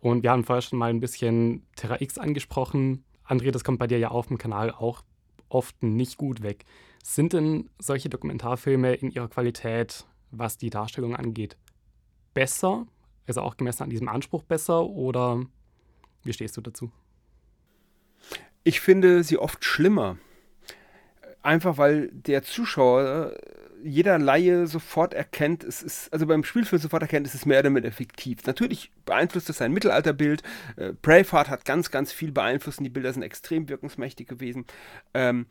Und wir haben vorher schon mal ein bisschen Terra X angesprochen. André, das kommt bei dir ja auf dem Kanal auch oft nicht gut weg. Sind denn solche Dokumentarfilme in ihrer Qualität, was die Darstellung angeht, besser? Also auch gemessen an diesem Anspruch besser? Oder wie stehst du dazu? Ich finde sie oft schlimmer. Einfach weil der Zuschauer jeder Laie sofort erkennt, es ist, also beim Spielfilm sofort erkennt, es ist mehr oder weniger fiktiv. Natürlich beeinflusst es sein Mittelalterbild. Äh, Braveheart hat ganz, ganz viel beeinflusst und die Bilder sind extrem wirkungsmächtig gewesen. Ähm,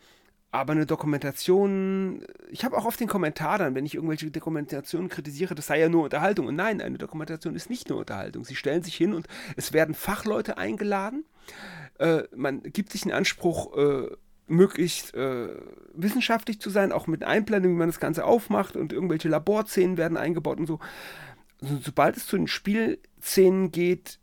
aber eine Dokumentation, ich habe auch oft den Kommentar dann, wenn ich irgendwelche Dokumentationen kritisiere, das sei ja nur Unterhaltung. Und nein, eine Dokumentation ist nicht nur Unterhaltung. Sie stellen sich hin und es werden Fachleute eingeladen. Äh, man gibt sich einen Anspruch, äh, möglichst äh, wissenschaftlich zu sein, auch mit Einblendung, wie man das Ganze aufmacht und irgendwelche Laborszenen werden eingebaut und so. Also, sobald es zu den Spielszenen geht,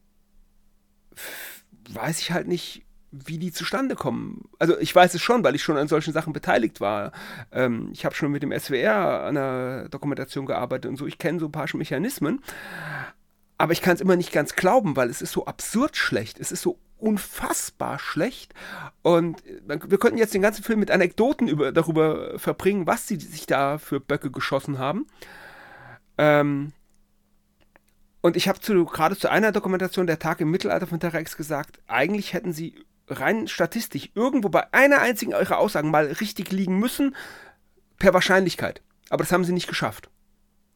weiß ich halt nicht, wie die zustande kommen. Also ich weiß es schon, weil ich schon an solchen Sachen beteiligt war. Ähm, ich habe schon mit dem SWR an einer Dokumentation gearbeitet und so. Ich kenne so ein paar Mechanismen. Aber ich kann es immer nicht ganz glauben, weil es ist so absurd schlecht. Es ist so unfassbar schlecht. Und wir könnten jetzt den ganzen Film mit Anekdoten über, darüber verbringen, was sie sich da für Böcke geschossen haben. Ähm, und ich habe gerade zu einer Dokumentation der Tag im Mittelalter von Terex gesagt, eigentlich hätten sie rein statistisch irgendwo bei einer einzigen ihrer Aussagen mal richtig liegen müssen, per Wahrscheinlichkeit. Aber das haben sie nicht geschafft.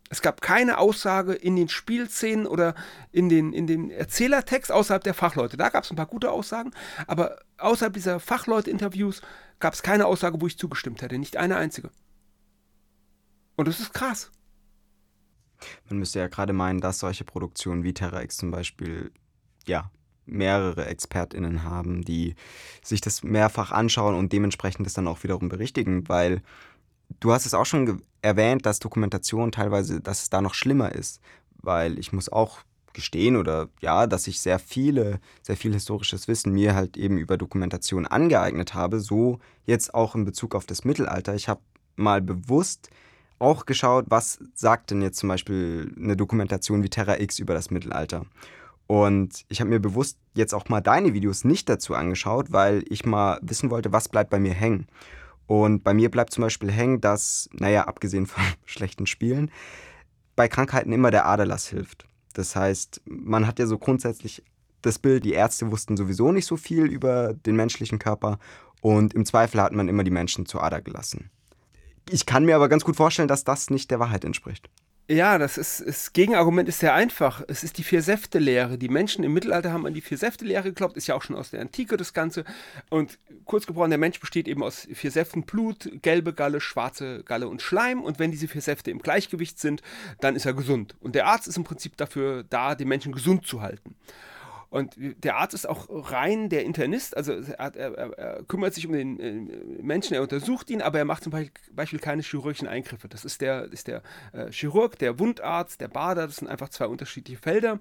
Es gab keine Aussage in den Spielszenen oder in den, in den Erzählertext außerhalb der Fachleute. Da gab es ein paar gute Aussagen, aber außerhalb dieser Fachleute-Interviews gab es keine Aussage, wo ich zugestimmt hätte. Nicht eine einzige. Und das ist krass. Man müsste ja gerade meinen, dass solche Produktionen wie Terra X zum Beispiel, ja, mehrere ExpertInnen haben, die sich das mehrfach anschauen und dementsprechend das dann auch wiederum berichtigen, weil Du hast es auch schon erwähnt, dass Dokumentation teilweise, dass es da noch schlimmer ist, weil ich muss auch gestehen oder ja, dass ich sehr viele, sehr viel historisches Wissen mir halt eben über Dokumentation angeeignet habe, so jetzt auch in Bezug auf das Mittelalter. Ich habe mal bewusst auch geschaut, was sagt denn jetzt zum Beispiel eine Dokumentation wie Terra X über das Mittelalter. Und ich habe mir bewusst jetzt auch mal deine Videos nicht dazu angeschaut, weil ich mal wissen wollte, was bleibt bei mir hängen. Und bei mir bleibt zum Beispiel hängen, dass, naja, abgesehen von (laughs) schlechten Spielen, bei Krankheiten immer der Aderlass hilft. Das heißt, man hat ja so grundsätzlich das Bild, die Ärzte wussten sowieso nicht so viel über den menschlichen Körper und im Zweifel hat man immer die Menschen zur Ader gelassen. Ich kann mir aber ganz gut vorstellen, dass das nicht der Wahrheit entspricht. Ja, das ist, das Gegenargument ist sehr einfach. Es ist die Vier-Säfte-Lehre. Die Menschen im Mittelalter haben an die Vier-Säfte-Lehre geglaubt, ist ja auch schon aus der Antike das Ganze. Und kurz gebrochen, der Mensch besteht eben aus vier Säften: Blut, gelbe Galle, schwarze Galle und Schleim. Und wenn diese vier Säfte im Gleichgewicht sind, dann ist er gesund. Und der Arzt ist im Prinzip dafür da, den Menschen gesund zu halten. Und der Arzt ist auch rein der Internist, also er, er, er kümmert sich um den äh, Menschen, er untersucht ihn, aber er macht zum Beispiel keine chirurgischen Eingriffe. Das ist der, ist der äh, Chirurg, der Wundarzt, der Bader, das sind einfach zwei unterschiedliche Felder.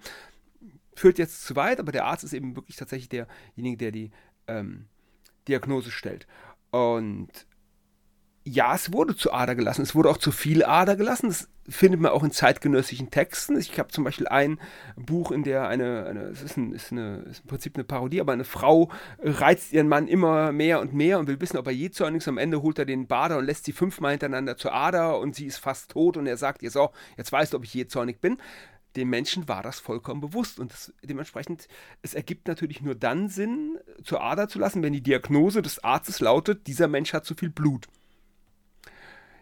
Führt jetzt zu weit, aber der Arzt ist eben wirklich tatsächlich derjenige, der die ähm, Diagnose stellt. Und ja, es wurde zu Ader gelassen. Es wurde auch zu viel Ader gelassen. Das findet man auch in zeitgenössischen Texten. Ich habe zum Beispiel ein Buch, in der eine, eine es ist, ein, ist, eine, ist im Prinzip eine Parodie, aber eine Frau reizt ihren Mann immer mehr und mehr und will wissen, ob er je zornig ist. Am Ende holt er den Bader und lässt sie fünfmal hintereinander zur Ader und sie ist fast tot und er sagt ihr so, jetzt weißt du, ob ich je zornig bin. Dem Menschen war das vollkommen bewusst und das, dementsprechend, es ergibt natürlich nur dann Sinn, zur Ader zu lassen, wenn die Diagnose des Arztes lautet, dieser Mensch hat zu viel Blut.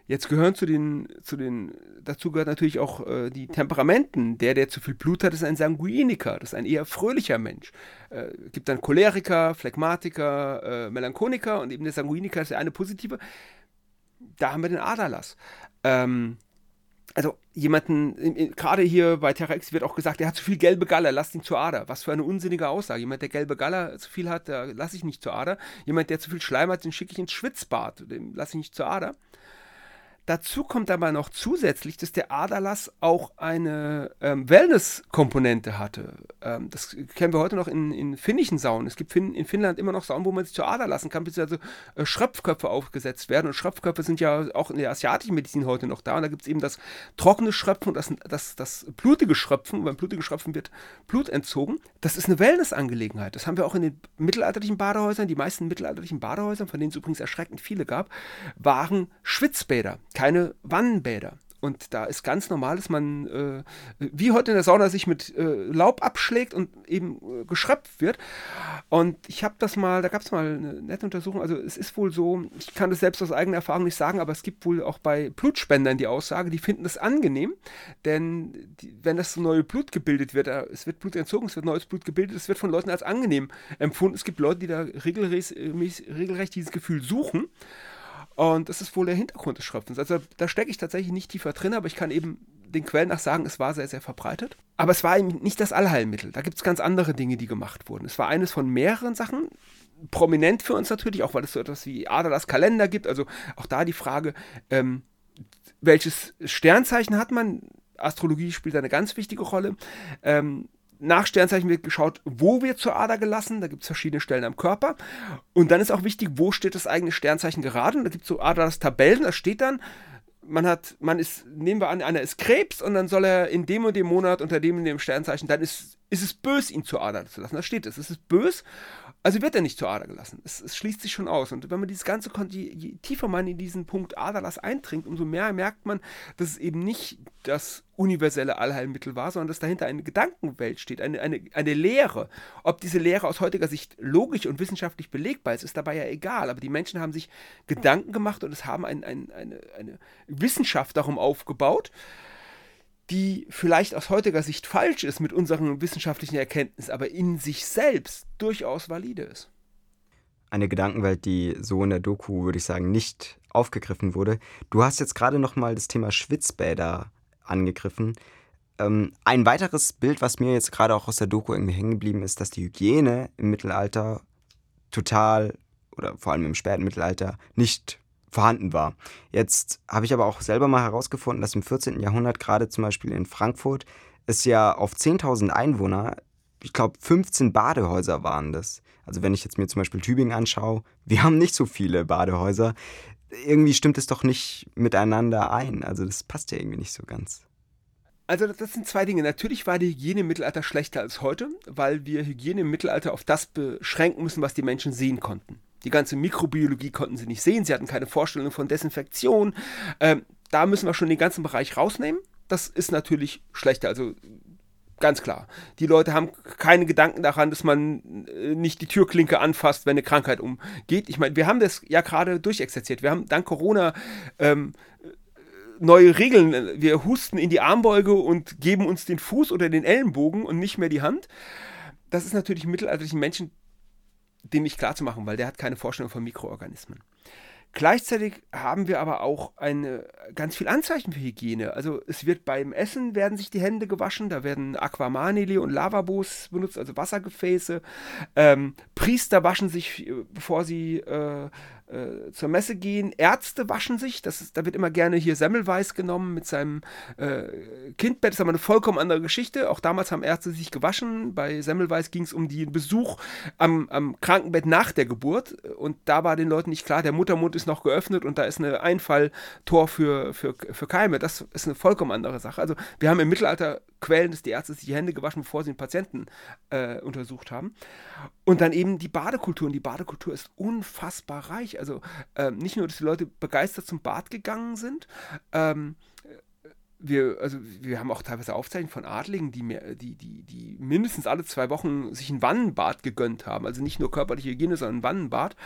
Jetzt gehören zu den, zu den, dazu gehört natürlich auch äh, die Temperamenten. Der, der zu viel Blut hat, ist ein Sanguiniker, das ist ein eher fröhlicher Mensch. Äh, gibt dann Choleriker, Phlegmatiker, äh, Melancholiker und eben der Sanguiniker ist der eine positive. da haben wir den Aderlass. Ähm, also jemanden, gerade hier bei Terra X wird auch gesagt, er hat zu viel gelbe Galler, lasst ihn zur Ader. Was für eine unsinnige Aussage. Jemand, der gelbe Galler zu viel hat, der lasse ich nicht zur Ader. Jemand, der zu viel Schleim hat, den schicke ich ins Schwitzbad, den lasse ich nicht zur Ader. Dazu kommt aber noch zusätzlich, dass der Aderlass auch eine ähm, Wellness-Komponente hatte. Ähm, das kennen wir heute noch in, in finnischen Saunen. Es gibt fin in Finnland immer noch Saunen, wo man sich zur Ader lassen kann, bis also äh, Schröpfköpfe aufgesetzt werden. Und Schröpfköpfe sind ja auch in der asiatischen Medizin heute noch da. Und da gibt es eben das trockene Schröpfen und das, das, das blutige Schröpfen. Und beim blutigen Schröpfen wird Blut entzogen. Das ist eine Wellness-Angelegenheit. Das haben wir auch in den mittelalterlichen Badehäusern. Die meisten mittelalterlichen Badehäusern, von denen es übrigens erschreckend viele gab, waren Schwitzbäder keine Wannenbäder. Und da ist ganz normal, dass man, äh, wie heute in der Sauna, sich mit äh, Laub abschlägt und eben äh, geschröpft wird. Und ich habe das mal, da gab es mal eine nette Untersuchung. Also es ist wohl so, ich kann das selbst aus eigener Erfahrung nicht sagen, aber es gibt wohl auch bei Blutspendern die Aussage, die finden das angenehm. Denn die, wenn das neue Blut gebildet wird, äh, es wird Blut entzogen, es wird neues Blut gebildet, es wird von Leuten als angenehm empfunden. Es gibt Leute, die da regelrecht, äh, regelrecht dieses Gefühl suchen. Und das ist wohl der Hintergrund des Schröpfens. Also da stecke ich tatsächlich nicht tiefer drin, aber ich kann eben den Quellen nach sagen, es war sehr, sehr verbreitet. Aber es war eben nicht das Allheilmittel. Da gibt es ganz andere Dinge, die gemacht wurden. Es war eines von mehreren Sachen. Prominent für uns natürlich, auch weil es so etwas wie Aderlass Kalender gibt. Also auch da die Frage, ähm, welches Sternzeichen hat man? Astrologie spielt eine ganz wichtige Rolle. Ähm, nach Sternzeichen wird geschaut, wo wird zur Ader gelassen. Da gibt es verschiedene Stellen am Körper. Und dann ist auch wichtig, wo steht das eigene Sternzeichen gerade. Und da gibt es so Aderlass-Tabellen. Da steht dann, man hat, man ist, nehmen wir an, einer ist Krebs und dann soll er in dem und dem Monat unter dem und dem Sternzeichen, dann ist, ist es bös, ihn zur Ader zu lassen. Da steht es. Es ist bös also wird er nicht zur Ader gelassen. Es, es, schließt sich schon aus. Und wenn man dieses Ganze, je, je tiefer man in diesen Punkt Aderlass eindringt, umso mehr merkt man, dass es eben nicht das universelle Allheilmittel war, sondern dass dahinter eine Gedankenwelt steht, eine, eine, eine Lehre. Ob diese Lehre aus heutiger Sicht logisch und wissenschaftlich belegbar ist, ist dabei ja egal. Aber die Menschen haben sich Gedanken gemacht und es haben ein, ein, eine, eine Wissenschaft darum aufgebaut, die vielleicht aus heutiger Sicht falsch ist mit unseren wissenschaftlichen Erkenntnissen, aber in sich selbst durchaus valide ist. Eine Gedankenwelt, die so in der Doku, würde ich sagen, nicht aufgegriffen wurde. Du hast jetzt gerade noch mal das Thema Schwitzbäder angegriffen. Ähm, ein weiteres Bild, was mir jetzt gerade auch aus der Doku irgendwie hängen geblieben ist, dass die Hygiene im Mittelalter total oder vor allem im späten Mittelalter nicht vorhanden war. Jetzt habe ich aber auch selber mal herausgefunden, dass im 14. Jahrhundert gerade zum Beispiel in Frankfurt es ja auf 10.000 Einwohner, ich glaube 15 Badehäuser waren das. Also wenn ich jetzt mir zum Beispiel Tübingen anschaue, wir haben nicht so viele Badehäuser. Irgendwie stimmt es doch nicht miteinander ein. Also das passt ja irgendwie nicht so ganz. Also das sind zwei Dinge. Natürlich war die Hygiene im Mittelalter schlechter als heute, weil wir Hygiene im Mittelalter auf das beschränken müssen, was die Menschen sehen konnten. Die ganze Mikrobiologie konnten sie nicht sehen. Sie hatten keine Vorstellung von Desinfektion. Ähm, da müssen wir schon den ganzen Bereich rausnehmen. Das ist natürlich schlechter. Also ganz klar. Die Leute haben keine Gedanken daran, dass man äh, nicht die Türklinke anfasst, wenn eine Krankheit umgeht. Ich meine, wir haben das ja gerade durchexerziert. Wir haben dank Corona ähm, neue Regeln. Wir husten in die Armbeuge und geben uns den Fuß oder den Ellenbogen und nicht mehr die Hand. Das ist natürlich mittelalterlichen Menschen dem nicht klar zu machen, weil der hat keine Vorstellung von Mikroorganismen. Gleichzeitig haben wir aber auch eine, ganz viel Anzeichen für Hygiene. Also es wird beim Essen werden sich die Hände gewaschen, da werden Aquamanili und Lavabos benutzt, also Wassergefäße. Ähm, Priester waschen sich, bevor sie äh, äh, zur Messe gehen. Ärzte waschen sich, das ist, da wird immer gerne hier Semmelweis genommen mit seinem äh, Kindbett, das ist aber eine vollkommen andere Geschichte. Auch damals haben Ärzte sich gewaschen. Bei Semmelweis ging es um den Besuch am, am, Krankenbett nach der Geburt und da war den Leuten nicht klar, der Muttermund ist noch geöffnet und da ist ein Einfalltor für, für, für Keime. Das ist eine vollkommen andere Sache. Also wir haben im Mittelalter Quellen, dass die Ärzte sich die Hände gewaschen, bevor sie den Patienten äh, untersucht haben. Und dann eben die Badekultur. Und die Badekultur ist unfassbar reich. Also ähm, nicht nur, dass die Leute begeistert zum Bad gegangen sind, ähm, wir, also wir haben auch teilweise Aufzeichnungen von Adligen, die, mehr, die, die, die mindestens alle zwei Wochen sich ein Wannenbad gegönnt haben. Also nicht nur körperliche Hygiene, sondern ein Wannenbad.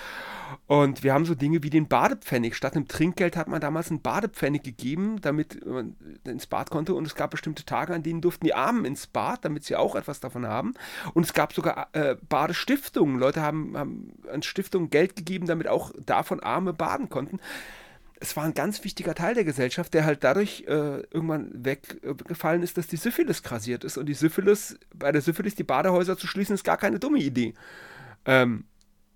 Und wir haben so Dinge wie den Badepfennig. Statt einem Trinkgeld hat man damals einen Badepfennig gegeben, damit man ins Bad konnte. Und es gab bestimmte Tage, an denen durften die Armen ins Bad, damit sie auch etwas davon haben. Und es gab sogar äh, Badestiftungen. Leute haben, haben an Stiftungen Geld gegeben, damit auch davon Arme baden konnten es war ein ganz wichtiger Teil der Gesellschaft, der halt dadurch äh, irgendwann weggefallen ist, dass die Syphilis grasiert ist. Und die Syphilis, bei der Syphilis die Badehäuser zu schließen, ist gar keine dumme Idee. Ähm,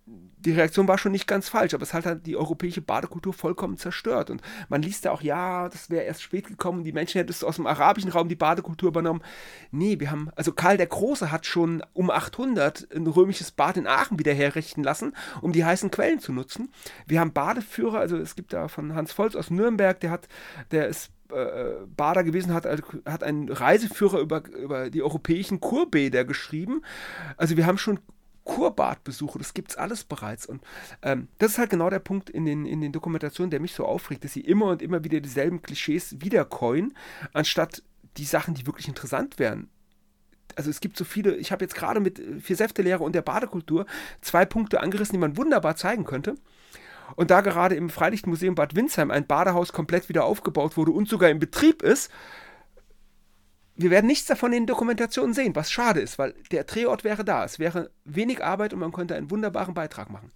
die Reaktion war schon nicht ganz falsch, aber es hat halt die europäische Badekultur vollkommen zerstört. Und man liest da auch, ja, das wäre erst spät gekommen, die Menschen hätten aus dem arabischen Raum die Badekultur übernommen. Nee, wir haben, also Karl der Große hat schon um 800 ein römisches Bad in Aachen wieder herrichten lassen, um die heißen Quellen zu nutzen. Wir haben Badeführer, also es gibt da von Hans Volz aus Nürnberg, der hat, der ist äh, Bader gewesen, hat, hat einen Reiseführer über, über die europäischen Kurbäder geschrieben. Also wir haben schon Kurbadbesuche, das gibt es alles bereits. Und ähm, das ist halt genau der Punkt in den, in den Dokumentationen, der mich so aufregt, dass sie immer und immer wieder dieselben Klischees wiederkäuen, anstatt die Sachen, die wirklich interessant wären. Also es gibt so viele, ich habe jetzt gerade mit vier Säftelehre und der Badekultur zwei Punkte angerissen, die man wunderbar zeigen könnte. Und da gerade im Freilichtmuseum Bad Windsheim ein Badehaus komplett wieder aufgebaut wurde und sogar in Betrieb ist, wir werden nichts davon in den Dokumentationen sehen, was schade ist, weil der Drehort wäre da. Es wäre wenig Arbeit und man könnte einen wunderbaren Beitrag machen.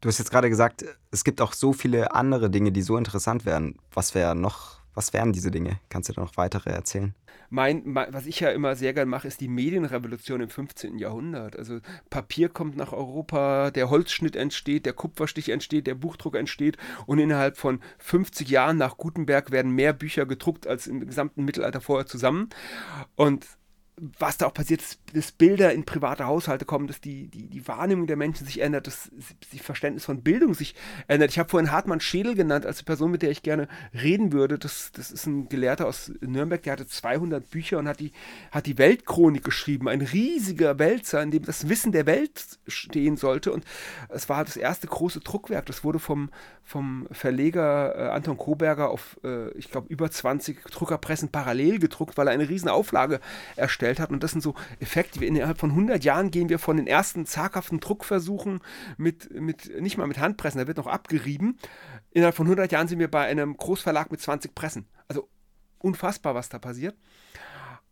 Du hast jetzt gerade gesagt, es gibt auch so viele andere Dinge, die so interessant wären. Was wäre noch was wären diese Dinge? Kannst du da noch weitere erzählen? Mein, mein, was ich ja immer sehr gern mache, ist die Medienrevolution im 15. Jahrhundert. Also Papier kommt nach Europa, der Holzschnitt entsteht, der Kupferstich entsteht, der Buchdruck entsteht und innerhalb von 50 Jahren nach Gutenberg werden mehr Bücher gedruckt als im gesamten Mittelalter vorher zusammen. Und was da auch passiert, dass Bilder in private Haushalte kommen, dass die, die, die Wahrnehmung der Menschen sich ändert, dass das Verständnis von Bildung sich ändert. Ich habe vorhin Hartmann Schädel genannt als Person, mit der ich gerne reden würde. Das, das ist ein Gelehrter aus Nürnberg, der hatte 200 Bücher und hat die, hat die Weltchronik geschrieben. Ein riesiger Wälzer, in dem das Wissen der Welt stehen sollte. Und es war das erste große Druckwerk. Das wurde vom, vom Verleger äh, Anton Koberger auf, äh, ich glaube, über 20 Druckerpressen parallel gedruckt, weil er eine riesen Auflage erstellt hat. Und das sind so Effekte, wie innerhalb von 100 Jahren gehen wir von den ersten zaghaften Druckversuchen mit, mit nicht mal mit Handpressen, da wird noch abgerieben. Innerhalb von 100 Jahren sind wir bei einem Großverlag mit 20 Pressen. Also unfassbar, was da passiert.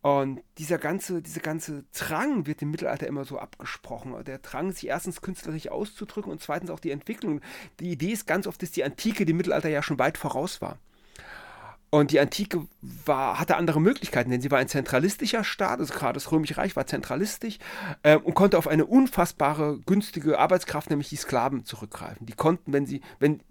Und dieser ganze, diese ganze Drang wird im Mittelalter immer so abgesprochen. Der Drang, sich erstens künstlerisch auszudrücken und zweitens auch die Entwicklung. Die Idee ist ganz oft, dass die Antike dem Mittelalter ja schon weit voraus war. Und die Antike war, hatte andere Möglichkeiten, denn sie war ein zentralistischer Staat, also gerade das Römische Reich war zentralistisch äh, und konnte auf eine unfassbare, günstige Arbeitskraft, nämlich die Sklaven, zurückgreifen. Die konnten, wenn sie, wenn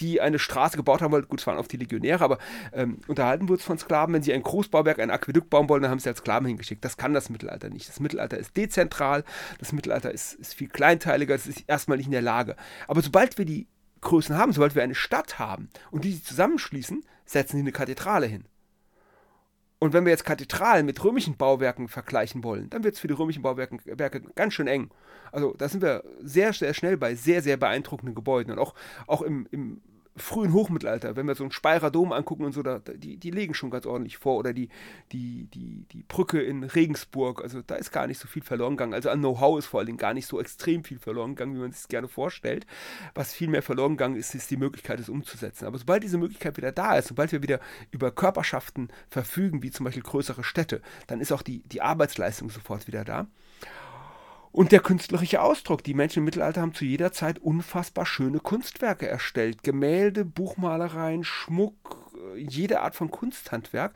die eine Straße gebaut haben wollten, gut, es waren oft die Legionäre, aber ähm, unterhalten wurde es von Sklaven. Wenn sie ein Großbauwerk, ein Aquädukt bauen wollen, dann haben sie als Sklaven hingeschickt. Das kann das Mittelalter nicht. Das Mittelalter ist dezentral, das Mittelalter ist, ist viel kleinteiliger, es ist erstmal nicht in der Lage. Aber sobald wir die Größen haben, sobald wir eine Stadt haben und die sich zusammenschließen, setzen sie eine Kathedrale hin. Und wenn wir jetzt Kathedralen mit römischen Bauwerken vergleichen wollen, dann wird es für die römischen Bauwerke ganz schön eng. Also da sind wir sehr, sehr schnell bei sehr, sehr beeindruckenden Gebäuden. Und auch, auch im, im frühen Hochmittelalter, wenn wir so einen Speyerer Dom angucken und so, da, die, die legen schon ganz ordentlich vor. Oder die, die, die, die Brücke in Regensburg, also da ist gar nicht so viel verloren gegangen. Also an Know-how ist vor allen Dingen gar nicht so extrem viel verloren gegangen, wie man sich gerne vorstellt. Was viel mehr verloren gegangen ist, ist die Möglichkeit, es umzusetzen. Aber sobald diese Möglichkeit wieder da ist, sobald wir wieder über Körperschaften verfügen, wie zum Beispiel größere Städte, dann ist auch die, die Arbeitsleistung sofort wieder da. Und der künstlerische Ausdruck. Die Menschen im Mittelalter haben zu jeder Zeit unfassbar schöne Kunstwerke erstellt. Gemälde, Buchmalereien, Schmuck, jede Art von Kunsthandwerk.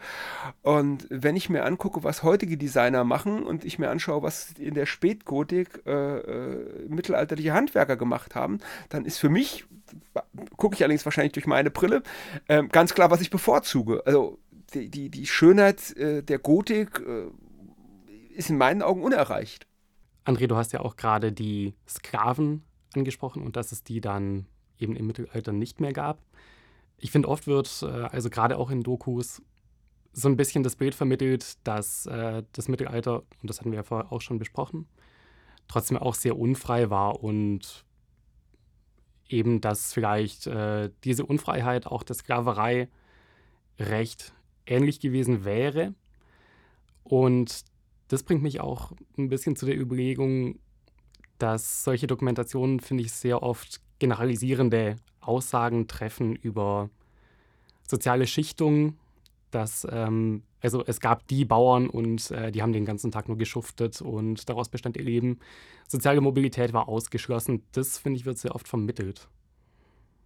Und wenn ich mir angucke, was heutige Designer machen und ich mir anschaue, was in der Spätgotik äh, äh, mittelalterliche Handwerker gemacht haben, dann ist für mich, gucke ich allerdings wahrscheinlich durch meine Brille, äh, ganz klar, was ich bevorzuge. Also die, die, die Schönheit äh, der Gotik äh, ist in meinen Augen unerreicht. André, du hast ja auch gerade die Sklaven angesprochen und dass es die dann eben im Mittelalter nicht mehr gab. Ich finde, oft wird, äh, also gerade auch in Dokus, so ein bisschen das Bild vermittelt, dass äh, das Mittelalter, und das hatten wir ja vorher auch schon besprochen, trotzdem auch sehr unfrei war und eben, dass vielleicht äh, diese Unfreiheit auch der Sklaverei recht ähnlich gewesen wäre. Und das bringt mich auch ein bisschen zu der Überlegung, dass solche Dokumentationen, finde ich, sehr oft generalisierende Aussagen treffen über soziale Schichtungen. Dass, ähm, also es gab die Bauern und äh, die haben den ganzen Tag nur geschuftet und daraus bestand ihr Leben. Soziale Mobilität war ausgeschlossen. Das, finde ich, wird sehr oft vermittelt.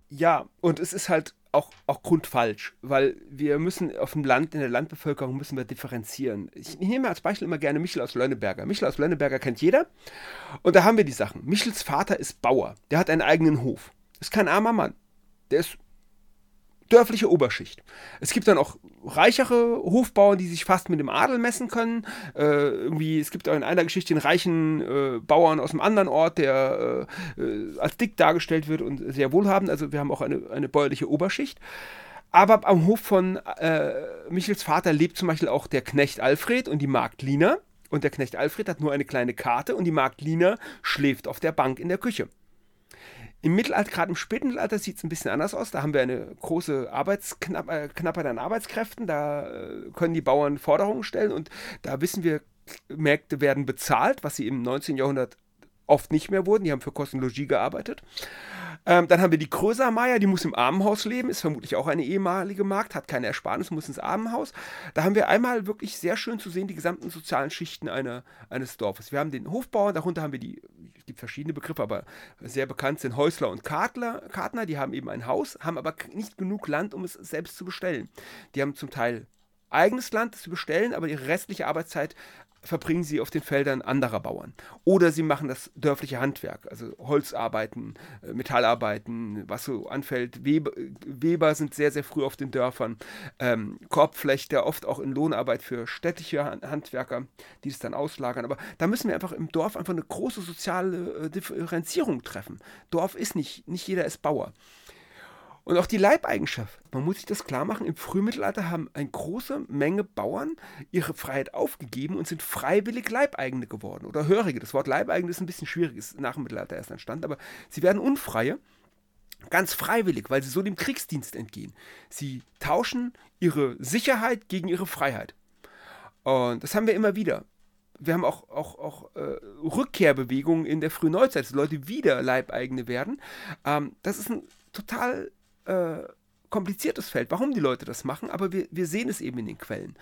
Ja, und es ist halt auch, auch grundfalsch, weil wir müssen auf dem Land, in der Landbevölkerung müssen wir differenzieren. Ich, nehme als Beispiel immer gerne Michel aus Lönneberger. Michel aus Lönneberger kennt jeder. Und da haben wir die Sachen. Michels Vater ist Bauer. Der hat einen eigenen Hof. Ist kein armer Mann. Der ist dörfliche Oberschicht. Es gibt dann auch reichere Hofbauern, die sich fast mit dem Adel messen können. Äh, irgendwie, es gibt auch in einer Geschichte einen reichen äh, Bauern aus einem anderen Ort, der äh, äh, als dick dargestellt wird und sehr wohlhabend. Also wir haben auch eine, eine bäuerliche Oberschicht. Aber am Hof von äh, Michels Vater lebt zum Beispiel auch der Knecht Alfred und die Magd Lina. Und der Knecht Alfred hat nur eine kleine Karte und die Magd Lina schläft auf der Bank in der Küche. Im Mittelalter, gerade im späten Mittelalter, sieht es ein bisschen anders aus. Da haben wir eine große Arbeitsknappheit äh, an Arbeitskräften. Da äh, können die Bauern Forderungen stellen und da wissen wir, Märkte werden bezahlt, was sie im 19. Jahrhundert oft nicht mehr wurden. Die haben für Kostenlogie gearbeitet. Ähm, dann haben wir die Kröser-Meier, die muss im Armenhaus leben, ist vermutlich auch eine ehemalige Magd, hat keine Ersparnis, muss ins Armenhaus. Da haben wir einmal wirklich sehr schön zu sehen die gesamten sozialen Schichten eine, eines Dorfes. Wir haben den Hofbauern, darunter haben wir die, gibt verschiedene Begriffe, aber sehr bekannt sind Häusler und Kartler, Kartner, die haben eben ein Haus, haben aber nicht genug Land, um es selbst zu bestellen. Die haben zum Teil eigenes Land zu bestellen, aber ihre restliche Arbeitszeit verbringen sie auf den Feldern anderer Bauern. Oder sie machen das dörfliche Handwerk, also Holzarbeiten, äh, Metallarbeiten, was so anfällt. Weber, Weber sind sehr, sehr früh auf den Dörfern. Ähm, Korbflechter, oft auch in Lohnarbeit für städtische Handwerker, die es dann auslagern. Aber da müssen wir einfach im Dorf einfach eine große soziale äh, Differenzierung treffen. Dorf ist nicht, nicht jeder ist Bauer. Und auch die Leibeigenschaft. Man muss sich das klar machen, im Frühmittelalter haben eine große Menge Bauern ihre Freiheit aufgegeben und sind freiwillig Leibeigene geworden oder Hörige. Das Wort Leibeigene ist ein bisschen schwierig, ist nach dem Mittelalter erst entstanden, aber sie werden Unfreie, ganz freiwillig, weil sie so dem Kriegsdienst entgehen. Sie tauschen ihre Sicherheit gegen ihre Freiheit. Und das haben wir immer wieder wir haben auch, auch, auch äh, Rückkehrbewegungen in der frühen Neuzeit, dass Leute wieder Leibeigene werden. Ähm, das ist ein total äh, kompliziertes Feld, warum die Leute das machen, aber wir, wir sehen es eben in den Quellen.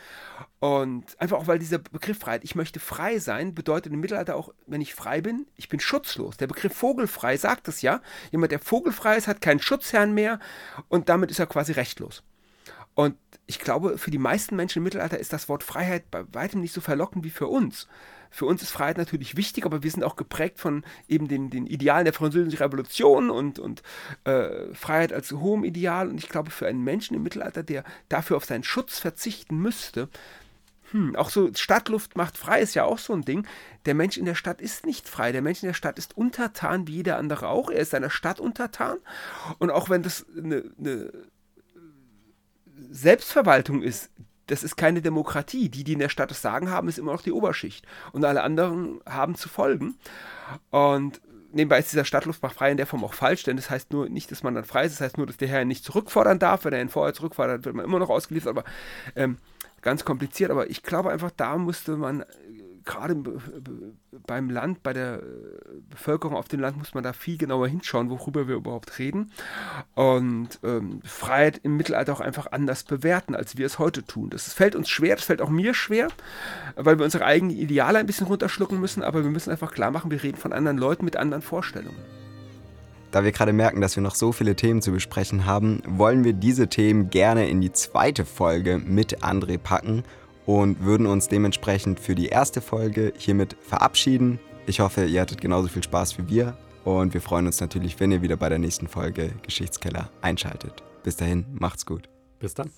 Und einfach auch, weil dieser Begriff Freiheit, ich möchte frei sein, bedeutet im Mittelalter auch, wenn ich frei bin, ich bin schutzlos. Der Begriff vogelfrei sagt es ja. Jemand, der vogelfrei ist, hat keinen Schutzherrn mehr und damit ist er quasi rechtlos. Und ich glaube, für die meisten Menschen im Mittelalter ist das Wort Freiheit bei weitem nicht so verlockend wie für uns. Für uns ist Freiheit natürlich wichtig, aber wir sind auch geprägt von eben den, den Idealen der Französischen Revolution und, und äh, Freiheit als hohem Ideal. Und ich glaube, für einen Menschen im Mittelalter, der dafür auf seinen Schutz verzichten müsste, hm, auch so Stadtluft macht frei ist ja auch so ein Ding. Der Mensch in der Stadt ist nicht frei. Der Mensch in der Stadt ist untertan wie jeder andere auch. Er ist seiner Stadt untertan. Und auch wenn das eine, eine Selbstverwaltung ist, das ist keine Demokratie. Die, die in der Stadt das Sagen haben, ist immer noch die Oberschicht. Und alle anderen haben zu folgen. Und nebenbei ist dieser Stadtluftmacht frei in der Form auch falsch, denn das heißt nur nicht, dass man dann frei ist, das heißt nur, dass der Herr ihn nicht zurückfordern darf. Wenn er ihn vorher zurückfordert, wird man immer noch ausgeliefert, aber ähm, ganz kompliziert. Aber ich glaube einfach, da musste man gerade beim Land, bei der äh, Bevölkerung auf dem Land muss man da viel genauer hinschauen, worüber wir überhaupt reden. Und ähm, Freiheit im Mittelalter auch einfach anders bewerten, als wir es heute tun. Das fällt uns schwer, das fällt auch mir schwer, weil wir unsere eigenen Ideale ein bisschen runterschlucken müssen, aber wir müssen einfach klar machen, wir reden von anderen Leuten mit anderen Vorstellungen. Da wir gerade merken, dass wir noch so viele Themen zu besprechen haben, wollen wir diese Themen gerne in die zweite Folge mit André packen und würden uns dementsprechend für die erste Folge hiermit verabschieden. Ich hoffe, ihr hattet genauso viel Spaß wie wir und wir freuen uns natürlich, wenn ihr wieder bei der nächsten Folge Geschichtskeller einschaltet. Bis dahin, macht's gut. Bis dann.